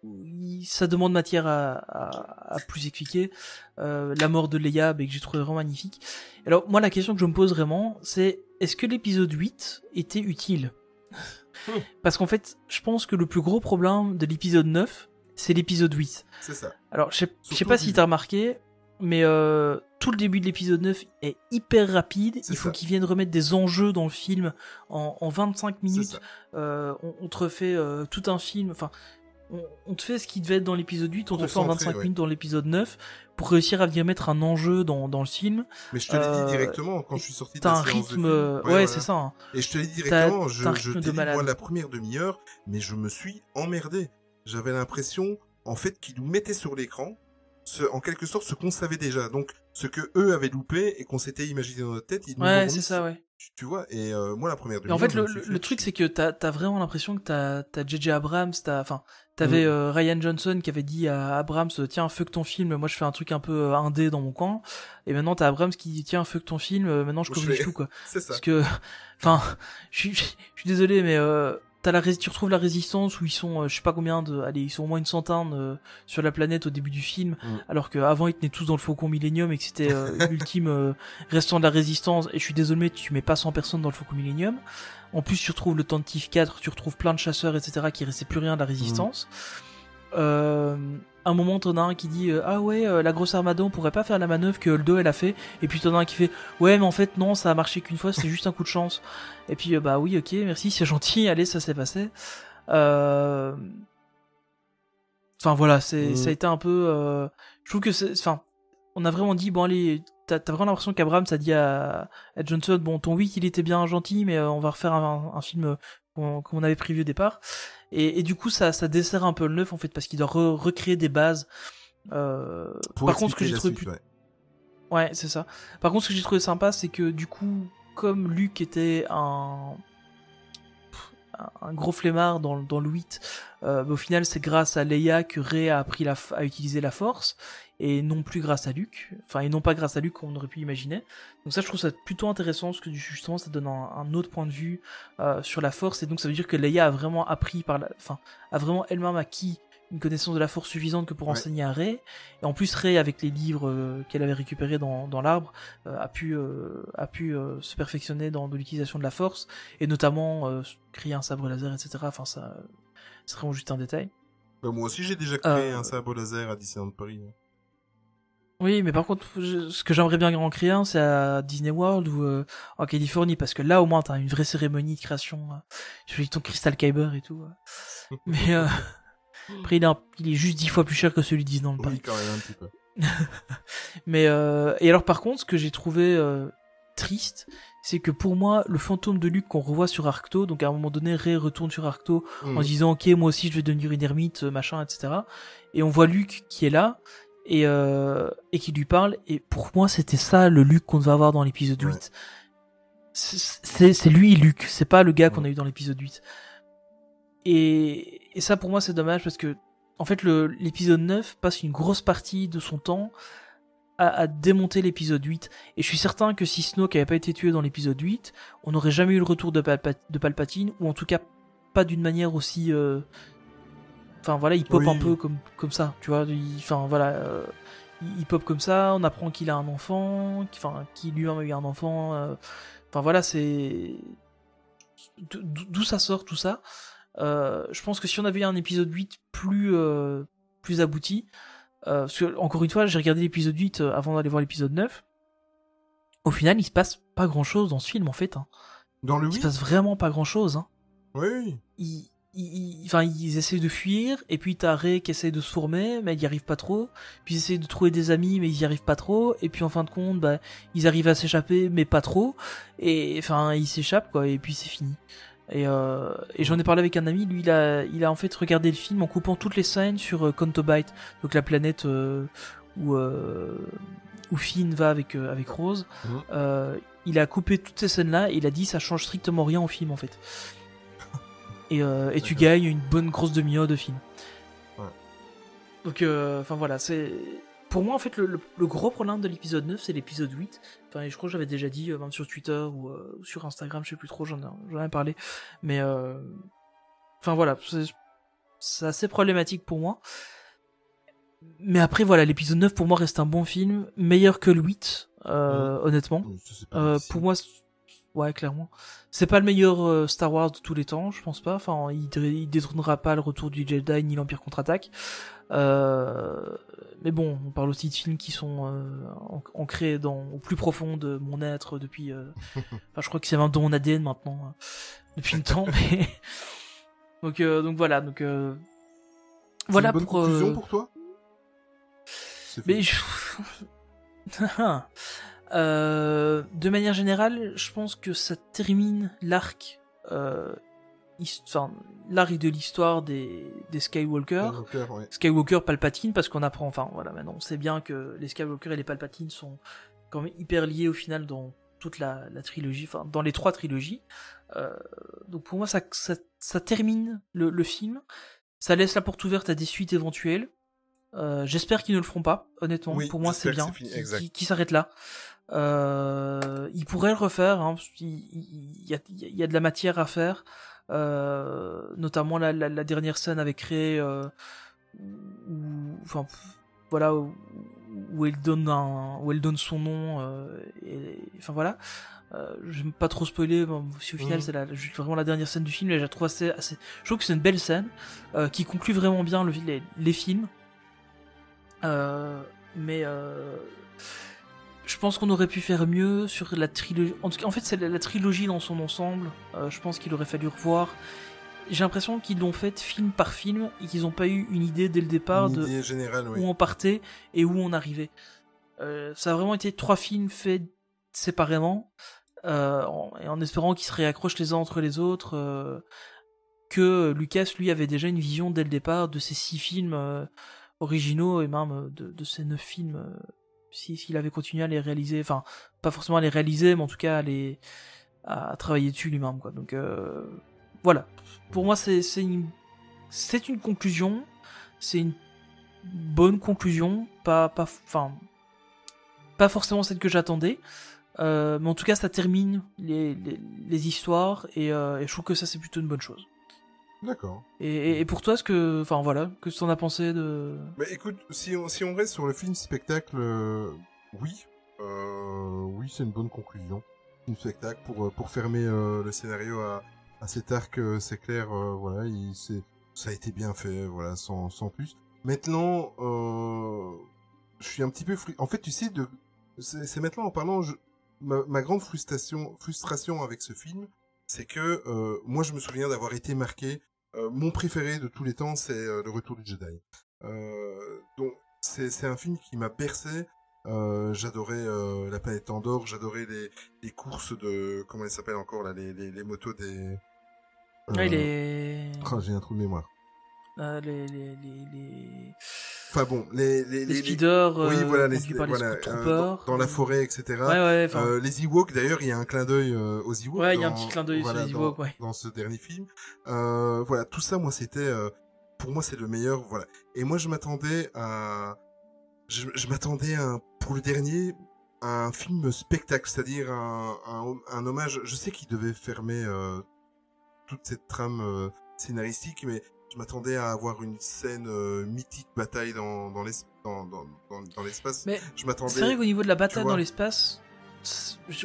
oui, ça demande matière à, plus expliquer. Euh, la mort de Leia, mais que j'ai trouvé vraiment magnifique. Alors moi la question que je me pose vraiment, c'est est-ce que l'épisode 8 était utile? (laughs) (laughs) Parce qu'en fait, je pense que le plus gros problème de l'épisode 9, c'est l'épisode 8. C'est ça. Alors je sais, pas si t'as remarqué, mais euh, tout le début de l'épisode 9 est hyper rapide. Il faut qu'ils viennent remettre des enjeux dans le film en, en 25 C'est minutes. Euh, on, on te refait euh, tout un film, enfin, on, on te fait ce qui devait être dans l'épisode 8, on te fait en Concentré, 25 ouais. minutes dans l'épisode 9, pour réussir à venir mettre un enjeu dans, dans le film. Mais je te l'ai Euh, dit directement quand je suis sorti de T'as un de rythme... euh, Ouais, voilà. c'est ça. hein. Et je te l'ai dit directement, je, je de moi, la première demi-heure, mais je me suis emmerdé. J'avais l'impression, en fait, qu'ils nous mettaient sur l'écran, ce, en quelque sorte, ce qu'on savait déjà. Donc, ce que eux avaient loupé et qu'on s'était imaginé dans notre tête, ils nous Ouais, c'est ça, ouais. Tu, tu vois, et euh, moi, la première demi-heure, en fait, le, truc, c'est que t'as as vraiment l'impression que t'as as JJ Abrams, t'as, enfin, t'avais Mm. euh, Ryan Johnson qui avait dit à Abrams, tiens, fuck ton film, moi je fais un truc un peu euh, indé dans mon coin. Et maintenant t'as Abrams qui dit, tiens, fuck ton film, euh, maintenant je corrige tout, quoi. (laughs) C'est ça. Parce que, (laughs) enfin, je suis, je suis désolé, mais euh, t'as la, tu retrouves la résistance où ils sont, euh, je sais pas combien de, allez, ils sont au moins une centaine euh, sur la planète au début du film, Mm. alors qu'avant ils tenaient tous dans le Faucon Millennium et que c'était euh, (laughs) l'ultime euh, restant de la résistance. Et je suis désolé, mais tu mets pas 100 personnes dans le Faucon Millennium. En plus, tu retrouves le Tantive 4, tu retrouves plein de chasseurs, etc., qui restait plus rien de la résistance. Euh, un moment, t'en as un qui dit euh, Ah ouais, euh, la grosse armada, on pourrait pas faire la manœuvre que Holdo elle a fait. Et puis t'en as un qui fait Ouais, mais en fait, non, ça a marché qu'une fois, c'était juste un coup de chance. Et puis, euh, bah oui, ok, merci, c'est gentil, allez, ça s'est passé. Euh... Enfin voilà, c'est ça a été un peu. euh, Je trouve que c'est. Enfin, on a vraiment dit Bon, allez, t'as vraiment l'impression qu'Abrams a dit à, à Johnson Bon, ton 8 il était bien gentil, mais on va refaire un, un film qu'on qu'on avait prévu au départ. Et, et du coup, ça, ça dessert un peu le neuf en fait, parce qu'il doit re- recréer des bases. Euh, par contre, ce que j'ai trouvé suite, plus ouais. Ouais, c'est ça. Par contre, ce que j'ai trouvé sympa, c'est que du coup, comme Luke était un un gros flemmard dans, dans le 8, euh, au final c'est grâce à Leia que Rey a appris la, à utiliser la force, et non plus grâce à Luke, enfin et non pas grâce à Luke qu'on aurait pu imaginer. Donc ça je trouve ça plutôt intéressant, parce que justement ça donne un, autre point de vue euh, sur la force, et donc ça veut dire que Leia a vraiment appris par la, enfin a vraiment elle-même acquis une connaissance de la force suffisante que pour enseigner à Rey. Et en plus, Rey, avec les livres euh, qu'elle avait récupérés dans, dans l'arbre, euh, a pu, euh, a pu se perfectionner dans l'utilisation de la force, et notamment créer un sabre laser, etc. Enfin, ça, c'est vraiment juste un détail. Bah, moi aussi, j'ai déjà créé un sabre laser à Disneyland Paris. Hein. Oui, mais par contre, ce que j'aimerais bien en créer un, c'est à Disney World ou en Californie, parce que là, au moins, t'as une vraie cérémonie de création. Je ton Crystal Kyber et tout. (laughs) mais après, il est, il est juste dix fois plus cher que celui de dans le Oui, quand même, un petit peu. (laughs) Mais, euh, et alors, par contre, ce que j'ai trouvé euh, triste, c'est que pour moi, le fantôme de Luke qu'on revoit sur Arcto, donc à un moment donné, Rey retourne sur Arcto en mm. disant, ok, moi aussi, je vais devenir une ermite, machin, etc. Et on voit Luke qui est là, et, euh, et qui lui parle, et pour moi, c'était ça le Luke qu'on devait avoir dans l'épisode 8. C'est lui, Luke, c'est pas le gars qu'on a eu dans l'épisode 8. Et, et ça pour moi c'est dommage parce que en fait l'épisode 9 passe une grosse partie de son temps à, à démonter l'épisode 8 et je suis certain que si Snoke avait pas été tué dans l'épisode 8 on n'aurait jamais eu le retour de, de, Palpatine ou en tout cas pas d'une manière aussi euh... enfin voilà il pop un peu comme comme ça tu vois enfin voilà euh, il, pop comme ça on apprend qu'il a un enfant enfin qu'il lui-même a eu un enfant euh, enfin voilà c'est d'où ça sort tout ça euh, je pense que si on avait eu un épisode 8 plus, plus abouti, parce que, encore une fois, j'ai regardé l'épisode 8 avant d'aller voir l'épisode 9. Au final, il se passe pas grand chose dans ce film en fait. Hein. Dans le Il se passe vraiment pas grand chose. Hein. Oui. Ils, enfin, ils essaient de fuir, et puis t'as Ray qui essaie de se former, mais il y arrive pas trop. Puis ils essaient de trouver des amis, mais ils y arrivent pas trop. Et puis en fin de compte, bah, ils arrivent à s'échapper, mais pas trop. Et enfin, ils s'échappent, quoi, et puis c'est fini. Et, euh, et j'en ai parlé avec un ami, lui il a, il a en fait regardé le film en coupant toutes les scènes sur euh, Contobite, donc la planète euh, où, euh, où Finn va avec, euh, avec Rose. Euh, il a coupé toutes ces scènes-là et il a dit ça change strictement rien au film en fait. Et, et tu gagnes une bonne grosse demi-heure de film. Ouais. Donc, enfin voilà, c'est pour moi, en fait, le, gros problème de l'épisode 9, c'est l'épisode 8. Enfin, je crois que j'avais déjà dit, euh, même sur Twitter ou euh, sur Instagram, je sais plus trop, j'en ai, parlé. Mais, euh, enfin voilà, c'est assez problématique pour moi. Mais après, voilà, l'épisode 9 pour moi reste un bon film, meilleur que le 8, honnêtement. pour moi, ouais, clairement. C'est pas le meilleur Star Wars de tous les temps, je pense pas. Enfin, il, il détrônera pas le retour du Jedi ni l'Empire contre-attaque. Euh, mais bon, on parle aussi de films qui sont euh, ancrés dans au plus profond de mon être depuis. Euh, (laughs) enfin, je crois que c'est dans mon ADN maintenant depuis le temps. Mais (laughs) donc donc voilà donc voilà une bonne pour conclusion pour toi? Mais (laughs) de manière générale, je pense que ça termine l'arc enfin, l'arc de l'histoire des, des Skywalker. Skywalker, Palpatine, parce qu'on apprend, enfin voilà, maintenant on sait bien que les Skywalker et les Palpatine sont quand même hyper liés au final dans toute la, la trilogie, enfin dans les trois trilogies. Euh, donc pour moi ça, ça, ça termine le, le, film, ça laisse la porte ouverte à des suites éventuelles. Euh, J'espère qu'ils ne le feront pas, honnêtement. pour moi c'est bien, qui, qui, s'arrête là. Euh, ils pourraient le refaire, hein, il, il, y a, il y a de la matière à faire. Euh, notamment la, la, la, dernière scène avec Ray, euh, où, enfin voilà où, où, elle donne un, où elle donne son nom, euh, et, enfin voilà. Euh, vais pas trop spoiler, bon, si au final mhm. c'est la, vraiment la dernière scène du film, et je trouve assez, assez, je trouve que c'est une belle scène euh, qui conclut vraiment bien le, les, les films. Euh, mais euh, je pense qu'on aurait pu faire mieux sur la trilogie. En, tout cas, en fait, c'est la, trilogie dans son ensemble. Euh, je pense qu'il aurait fallu revoir. J'ai l'impression qu'ils l'ont fait film par film et qu'ils n'ont pas eu une idée dès le départ de où on partait et où on arrivait. Euh, ça a vraiment été trois films faits séparément euh, en, et en espérant qu'ils se réaccrochent les uns entre les autres. Que Lucas, lui, avait déjà une vision dès le départ de ces six films originaux et même de, de ces neuf films si s'il avait continué à les réaliser, enfin pas forcément à les réaliser, mais en tout cas à les à travailler dessus lui-même quoi. Donc euh, voilà. Pour moi c'est c'est une une conclusion, c'est une bonne conclusion, pas pas enfin pas forcément celle que j'attendais. Euh, mais en tout cas, ça termine les, les, les histoires et, euh, et, je trouve que ça c'est plutôt une bonne chose. D'accord. Et, et, pour toi, ce que, enfin voilà, que tu en as pensé de Bah écoute, si on, si on reste sur le film spectacle, euh, oui, euh, oui, c'est une bonne conclusion. Film spectacle pour euh, pour fermer euh, le scénario à, à cet arc, c'est clair, voilà, il c'est ça a été bien fait, voilà, sans sans plus. Maintenant, je suis un petit peu fru... En fait, tu sais, de c'est maintenant en parlant, je... ma, ma grande frustration frustration avec ce film, c'est que euh, moi je me souviens d'avoir été marqué. Euh, mon préféré de tous les temps, c'est euh, Le Retour du Jedi. donc c'est un film qui m'a bercé. j'adorais la planète Andorre, j'adorais les, les courses de comment elle s'appelle encore là, les, les, les motos des. Ouais, les. Oh, j'ai un trou de mémoire. les, les, les, les... Enfin bon, les les les, speeders, oui euh, voilà, les, voilà, les euh, dans, dans, la forêt, etc. Ouais, ouais, euh, les Ewoks, d'ailleurs, il y a un clin d'œil euh, aux Ewoks. Ouais, il y a un petit clin d'œil voilà, sur les Ewoks, dans, ouais. Dans ce dernier film, euh, voilà, tout ça, moi, c'était, euh, pour moi, c'est le meilleur, voilà. Et moi, je m'attendais à, je, je m'attendais à, pour le dernier, à un film spectacle, c'est-à-dire un, un, un, hommage. Je sais qu'il devait fermer toute cette trame scénaristique, mais je m'attendais à avoir une scène euh, mythique bataille dans dans l'espace dans, dans, dans, l'espace. Mais je m'attendais c'est vrai qu'au niveau de la bataille dans l'espace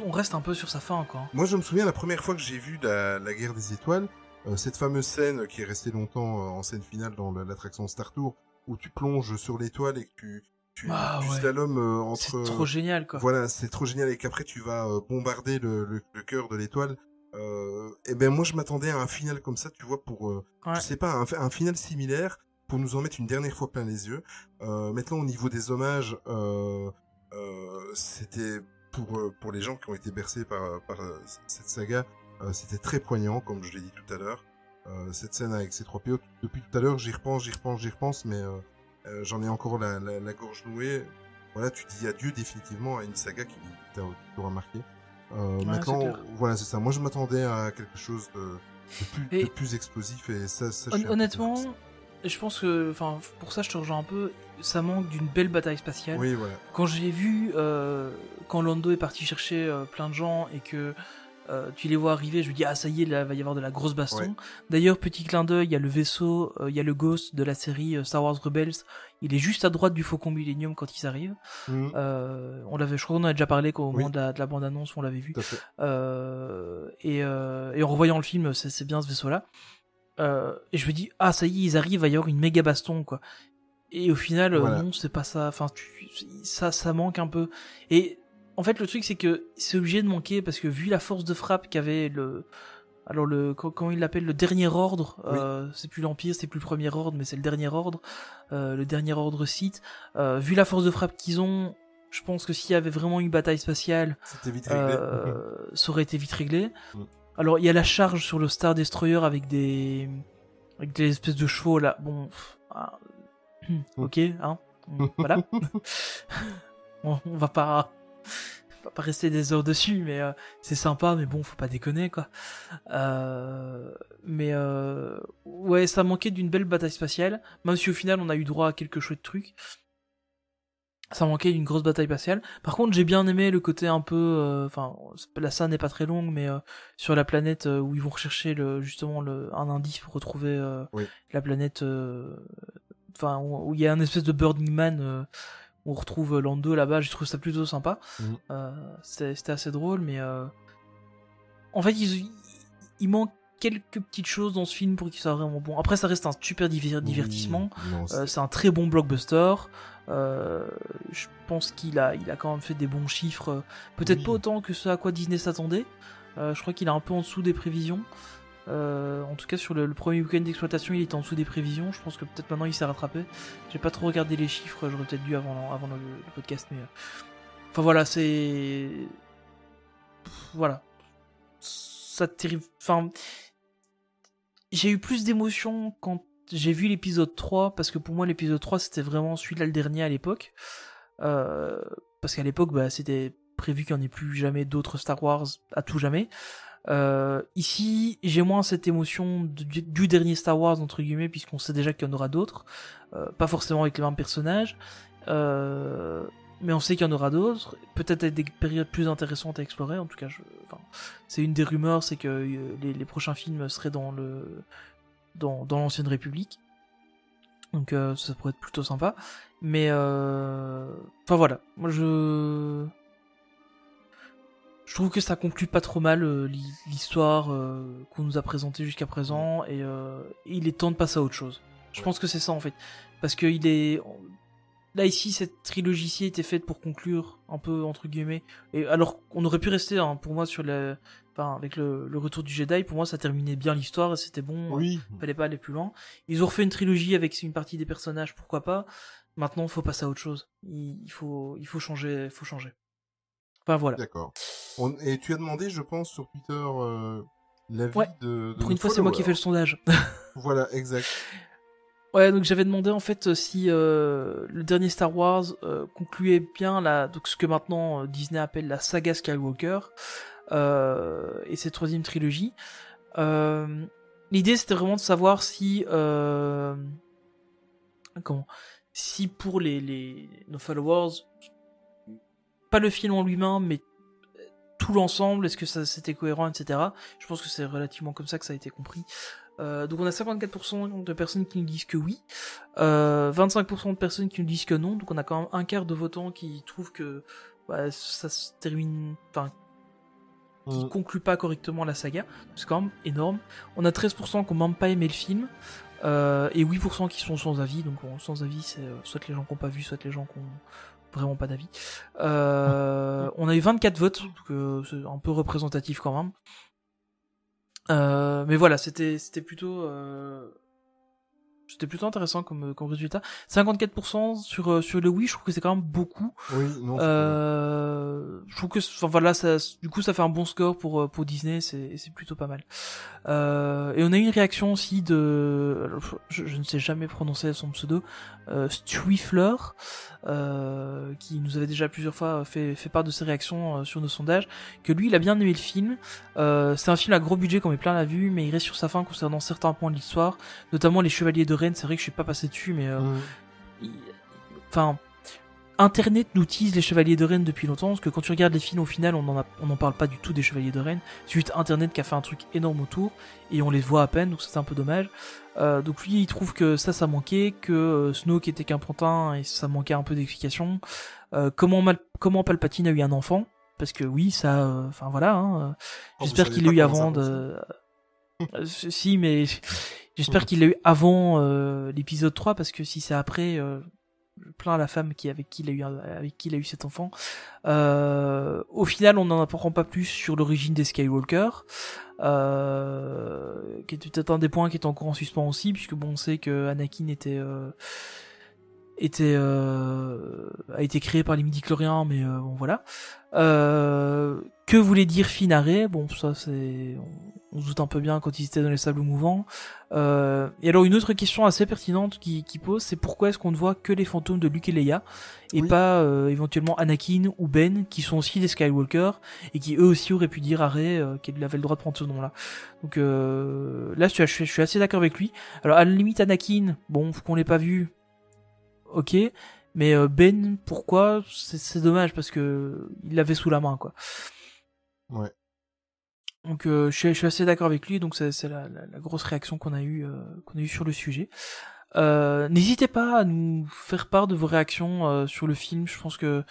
on reste un peu sur sa fin quoi moi je me souviens la première fois que j'ai vu la, la guerre des étoiles euh, cette fameuse scène qui est restée longtemps euh, en scène finale dans l'attraction Star Tour où tu plonges sur l'étoile et que tu tu, ah, tu ouais. slalom euh, entre c'est trop génial quoi. Voilà c'est trop génial. Et qu'après tu vas bombarder le, le, le cœur de l'étoile et ben moi je m'attendais à un final comme ça, tu vois, pour euh, ouais. je sais pas, un, un, final similaire pour nous en mettre une dernière fois plein les yeux. Euh, maintenant au niveau des hommages, euh, c'était pour pour les gens qui ont été bercés par par cette saga, c'était très poignant, comme je l'ai dit tout à l'heure. cette scène avec ces trois PO, depuis tout à l'heure, j'y repense, j'y repense, j'y repense, mais j'en ai encore la, la, la, gorge nouée. Voilà, tu dis adieu définitivement à une saga qui t'aura marqué. Euh, ouais, maintenant, voilà, c'est ça. Moi, je m'attendais à quelque chose de, de, plus, et de plus, explosif et ça, ça hon honnêtement, je pense que, enfin, pour ça, je te rejoins un peu. Ça manque d'une belle bataille spatiale. Oui, voilà. Quand j'ai vu, euh, quand Lando est parti chercher euh, plein de gens et que euh, tu les vois arriver, je me dis ah ça y est, là va y avoir de la grosse baston. Ouais. D'ailleurs petit clin d'œil, il y a le vaisseau, euh, il y a le Ghost de la série euh, Star Wars Rebels, il est juste à droite du Faucon Millennium quand ils arrivent. Mmh. on l'avait, je crois qu'on en a déjà parlé au Oui. moment de la, de la bande annonce, on l'avait vu. Et, et en revoyant le film, c'est bien ce vaisseau là. et je me dis ah ça y est, ils arrivent, il va y avoir une méga baston quoi. Et au final, Voilà. non, c'est pas ça. Enfin, tu, ça, ça manque un peu. Et en fait, le truc, c'est que c'est obligé de manquer parce que vu la force de frappe qu'avait le, alors le, comment il l'appelle, le dernier ordre, Oui. euh, c'est plus l'empire, c'est plus le premier ordre, mais c'est le dernier ordre, euh, le dernier ordre site. Euh, vu la force de frappe qu'ils ont, je pense que s'il y avait vraiment une bataille spatiale, C'était vite réglé. ça aurait été vite réglé. Mm. Alors il y a la charge sur le Star Destroyer avec des, avec des espèces de chevaux là. Bon, ah, (clears throat) ok, hein, voilà. (laughs) (laughs) on, on va pas on va pas rester des heures dessus, mais euh, c'est sympa, mais bon, faut pas déconner, quoi. Euh, mais euh, ouais, ça manquait d'une belle bataille spatiale, même si au final on a eu droit à quelques chouettes trucs. Ça manquait d'une grosse bataille spatiale. Par contre, j'ai bien aimé le côté un peu, euh, enfin, la scène n'est pas très longue, mais sur la planète où ils vont rechercher le, justement le, un indice pour retrouver Oui. la planète, enfin, où où il y a un espèce de Burning Man. Euh, on retrouve Lando là-bas, je trouve ça plutôt sympa. Mhm. Euh, c'était assez drôle, mais euh, en fait, il, il manque quelques petites choses dans ce film pour qu'il soit vraiment bon. Après, ça reste un super diver- divertissement. Euh, c'est un très bon blockbuster. Euh, je pense qu'il a, il a quand même fait des bons chiffres. Peut-être Oui. pas autant que ce à quoi Disney s'attendait. Euh, je crois qu'il est un peu en dessous des prévisions. Euh, en tout cas, sur le, premier week-end d'exploitation, il était en dessous des prévisions. Je pense que peut-être maintenant il s'est rattrapé. J'ai pas trop regardé les chiffres. J'aurais peut-être dû avant, le podcast, mais euh, enfin voilà, c'est voilà. Ça terrible. Enfin, j'ai eu plus d'émotions quand j'ai vu l'épisode 3 parce que pour moi l'épisode 3 c'était vraiment celui-là le dernier à l'époque. Euh, parce qu'à l'époque, bah, c'était prévu qu'il n'y en ait plus jamais d'autres Star Wars à tout jamais. Euh, ici, j'ai moins cette émotion du, dernier Star Wars entre guillemets, puisqu'on sait déjà qu'il y en aura d'autres, euh, pas forcément avec les mêmes personnages, euh, mais on sait qu'il y en aura d'autres, peut-être avec des périodes plus intéressantes à explorer. En tout cas, je, enfin, c'est une des rumeurs, c'est que euh, les, les, prochains films seraient dans le dans, dans l'ancienne République. Donc euh, ça pourrait être plutôt sympa. Mais euh... enfin voilà, moi je je trouve que ça conclut pas trop mal euh, l'histoire euh, qu'on nous a présentée jusqu'à présent et, euh, il est temps de passer à autre chose. Je pense que c'est ça en fait, parce que il est là ici cette trilogie-ci était faite pour conclure un peu entre guillemets et alors on aurait pu rester hein, pour moi sur la enfin avec le, le, retour du Jedi pour moi ça terminait bien l'histoire et c'était bon oui. fallait pas aller plus loin. Ils ont refait une trilogie avec une partie des personnages pourquoi pas. Maintenant faut passer à autre chose. Il, il faut il faut changer faut changer. Enfin voilà. D'accord et tu as demandé je pense sur Twitter euh, l'avis ouais. de, de pour une fois c'est moi qui ai fait le sondage (laughs) voilà exact Ouais, donc j'avais demandé en fait si euh, le dernier Star Wars euh, concluait bien la, donc ce que maintenant euh, Disney appelle la saga Skywalker euh, et cette troisième trilogie. Euh, L'idée c'était vraiment de savoir si comment si pour les, les nos followers pas le film en lui-même mais tout l'ensemble est-ce que ça c'était cohérent etc. Je pense que c'est relativement comme ça que ça a été compris. Euh, donc on a 54% de personnes qui nous disent que oui, euh, 25% de personnes qui nous disent que non, donc on a quand même un quart de votants qui trouvent que bah, ça se termine, enfin, qui mmh. conclut pas correctement la saga, c'est quand même énorme. On a 13% qui ont même pas aimé le film, euh, et 8% qui sont sans avis, donc sans avis c'est soit les gens qui ont pas vu, soit les gens qui ont vraiment pas d'avis. Euh, on a eu 24 votes, donc c'est un peu représentatif quand même. Euh, mais voilà, c'était c'était plutôt euh, c'était plutôt intéressant comme comme résultat. 54% sur euh, sur le oui, je trouve que c'est quand même beaucoup. Oui, non. Euh, je trouve que enfin voilà, ça du coup ça fait un bon score pour pour Disney, c'est c'est plutôt pas mal. Euh, et on a eu une réaction aussi de je, je ne sais jamais prononcer son pseudo, euh, euh, qui nous avait déjà plusieurs fois fait, fait part de ses réactions euh, sur nos sondages, que lui il a bien aimé le film. Euh, c'est un film à gros budget qu'on est plein la vue, mais il reste sur sa fin concernant certains points de l'histoire, notamment les Chevaliers de C'est vrai que je suis pas passé dessus, mais enfin. Mmh. Internet nous tease les Chevaliers de Rennes depuis longtemps, parce que quand tu regardes les films au final, on n'en on en parle pas du tout des Chevaliers de Rennes. C'est juste Internet qui a fait un truc énorme autour, et on les voit à peine, donc c'est un peu dommage. Euh, donc lui, il trouve que ça, ça manquait, que euh, Snoke était qu'un pantin, et ça manquait un peu d'explication. Euh, comment, Mal comment Palpatine a eu un enfant? Parce que oui, ça... Enfin voilà, hein, j'espère qu'il l'a eu avant de... si, mais j'espère qu'il l'a eu avant l'épisode 3, parce que si c'est après plein la femme qui avec qui il a eu avec qui il a eu cet enfant. Euh, au final, on n'en apprend pas plus sur l'origine des Skywalker, euh, qui est peut-être un des points qui est encore en suspens aussi, puisque bon, on sait que Anakin était euh, était euh, a été créé par les midi-chloriens, mais euh, bon voilà. Euh, que voulait dire Finaré Bon, ça c'est on, se doute un peu bien quand ils étaient dans les sables mouvants. Euh, et alors une autre question assez pertinente qui, qui pose, c'est pourquoi est-ce qu'on ne voit que les fantômes de Luke et Leia et oui. pas euh, éventuellement Anakin ou Ben qui sont aussi des Skywalker et qui eux aussi auraient pu dire à Rey euh, qu'il avait le droit de prendre ce nom-là. Donc là, je suis, je suis assez d'accord avec lui. Alors à la limite Anakin, bon, qu'on l'ait pas vu, ok. Mais euh, Ben, pourquoi? C'est dommage parce que il l'avait sous la main, quoi. Ouais. Donc euh, je, suis, assez d'accord avec lui. Donc c'est la, grosse réaction qu'on a eu euh, qu'on a eu sur le sujet. Euh, N'hésitez pas à nous faire part de vos réactions euh, sur le film. Je pense que,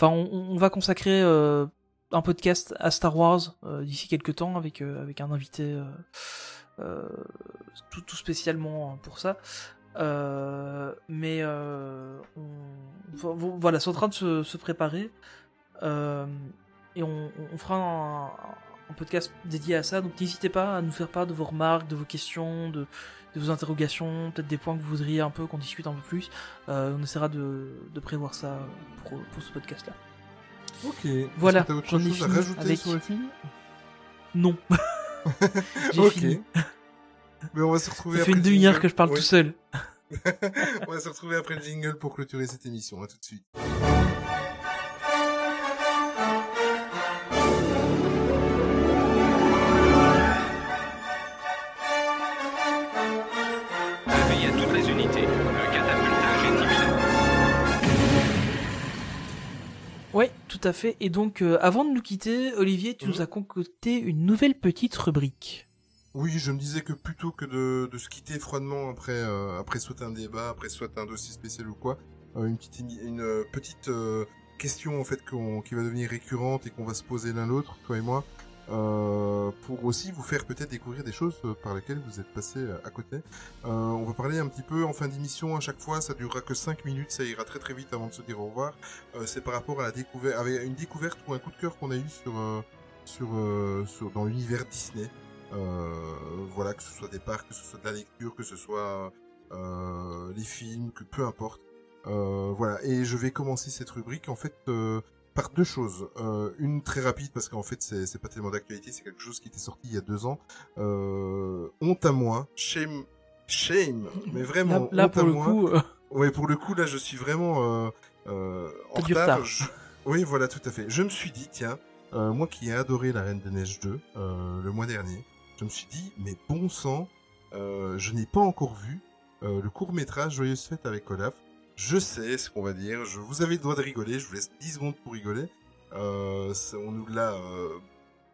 enfin, on, va consacrer un podcast à Star Wars d'ici quelques temps avec avec un invité tout, tout spécialement pour ça. Euh, mais euh, on, voilà, c'est en train de se, se préparer euh, et on, on fera un, podcast dédié à ça. Donc n'hésitez pas à nous faire part de vos remarques, de vos questions, de, de vos interrogations, peut-être des points que vous voudriez un peu qu'on discute un peu plus. Euh, on essaiera de, de, prévoir ça pour, pour ce podcast-là. Ok. Voilà. J'en ai fini à avec... sur le film? Non. (laughs) J'ai ok. fini. Mais on va se retrouver Ça après. fait une demi-heure que je parle tout seul. (laughs) on va se retrouver après le jingle pour clôturer cette émission. À tout de suite. Tout à fait. Et donc, euh, avant de nous quitter, Olivier, tu Mhm. nous as concocté une nouvelle petite rubrique. Oui, je me disais que plutôt que de, de se quitter froidement après, euh, après soit un débat, après soit un dossier spécial ou quoi, euh, une petite, une petite question en fait qu'on- qui va devenir récurrente et qu'on va se poser l'un l'autre, toi et moi, euh, pour aussi vous faire peut-être découvrir des choses euh, par lesquelles vous êtes passé euh, à côté. Euh, on va parler un petit peu en fin d'émission à chaque fois, ça durera que 5 minutes, ça ira très très vite avant de se dire au revoir. Euh, c'est par rapport à la découverte, avec une découverte ou un coup de cœur qu'on a eu sur, sur, sur dans l'univers Disney. Voilà, que ce soit des parcs, que ce soit de la lecture, que ce soit les films, que peu importe. Voilà, et je vais commencer cette rubrique en fait par deux choses. Euh, une très rapide parce qu'en fait c'est pas tellement d'actualité, c'est quelque chose qui était sorti il y a deux ans. Euh, honte à moi, shame, shame, mais vraiment Là, là, honte pour à le moi. coup, euh, Ouais, pour le coup, là, je suis vraiment euh, euh, en retard. retard. Je- Oui, voilà, tout à fait. Je me suis dit, tiens, euh, moi qui ai adoré La Reine des Neiges 2 euh, le mois dernier, je me suis dit, mais bon sang, euh, je n'ai pas encore vu euh, le court métrage Joyeuse Fête avec Olaf. Je sais ce qu'on va dire. Je vous avez le droit de rigoler. Je vous laisse 10 secondes pour rigoler. Euh, on nous l'a euh,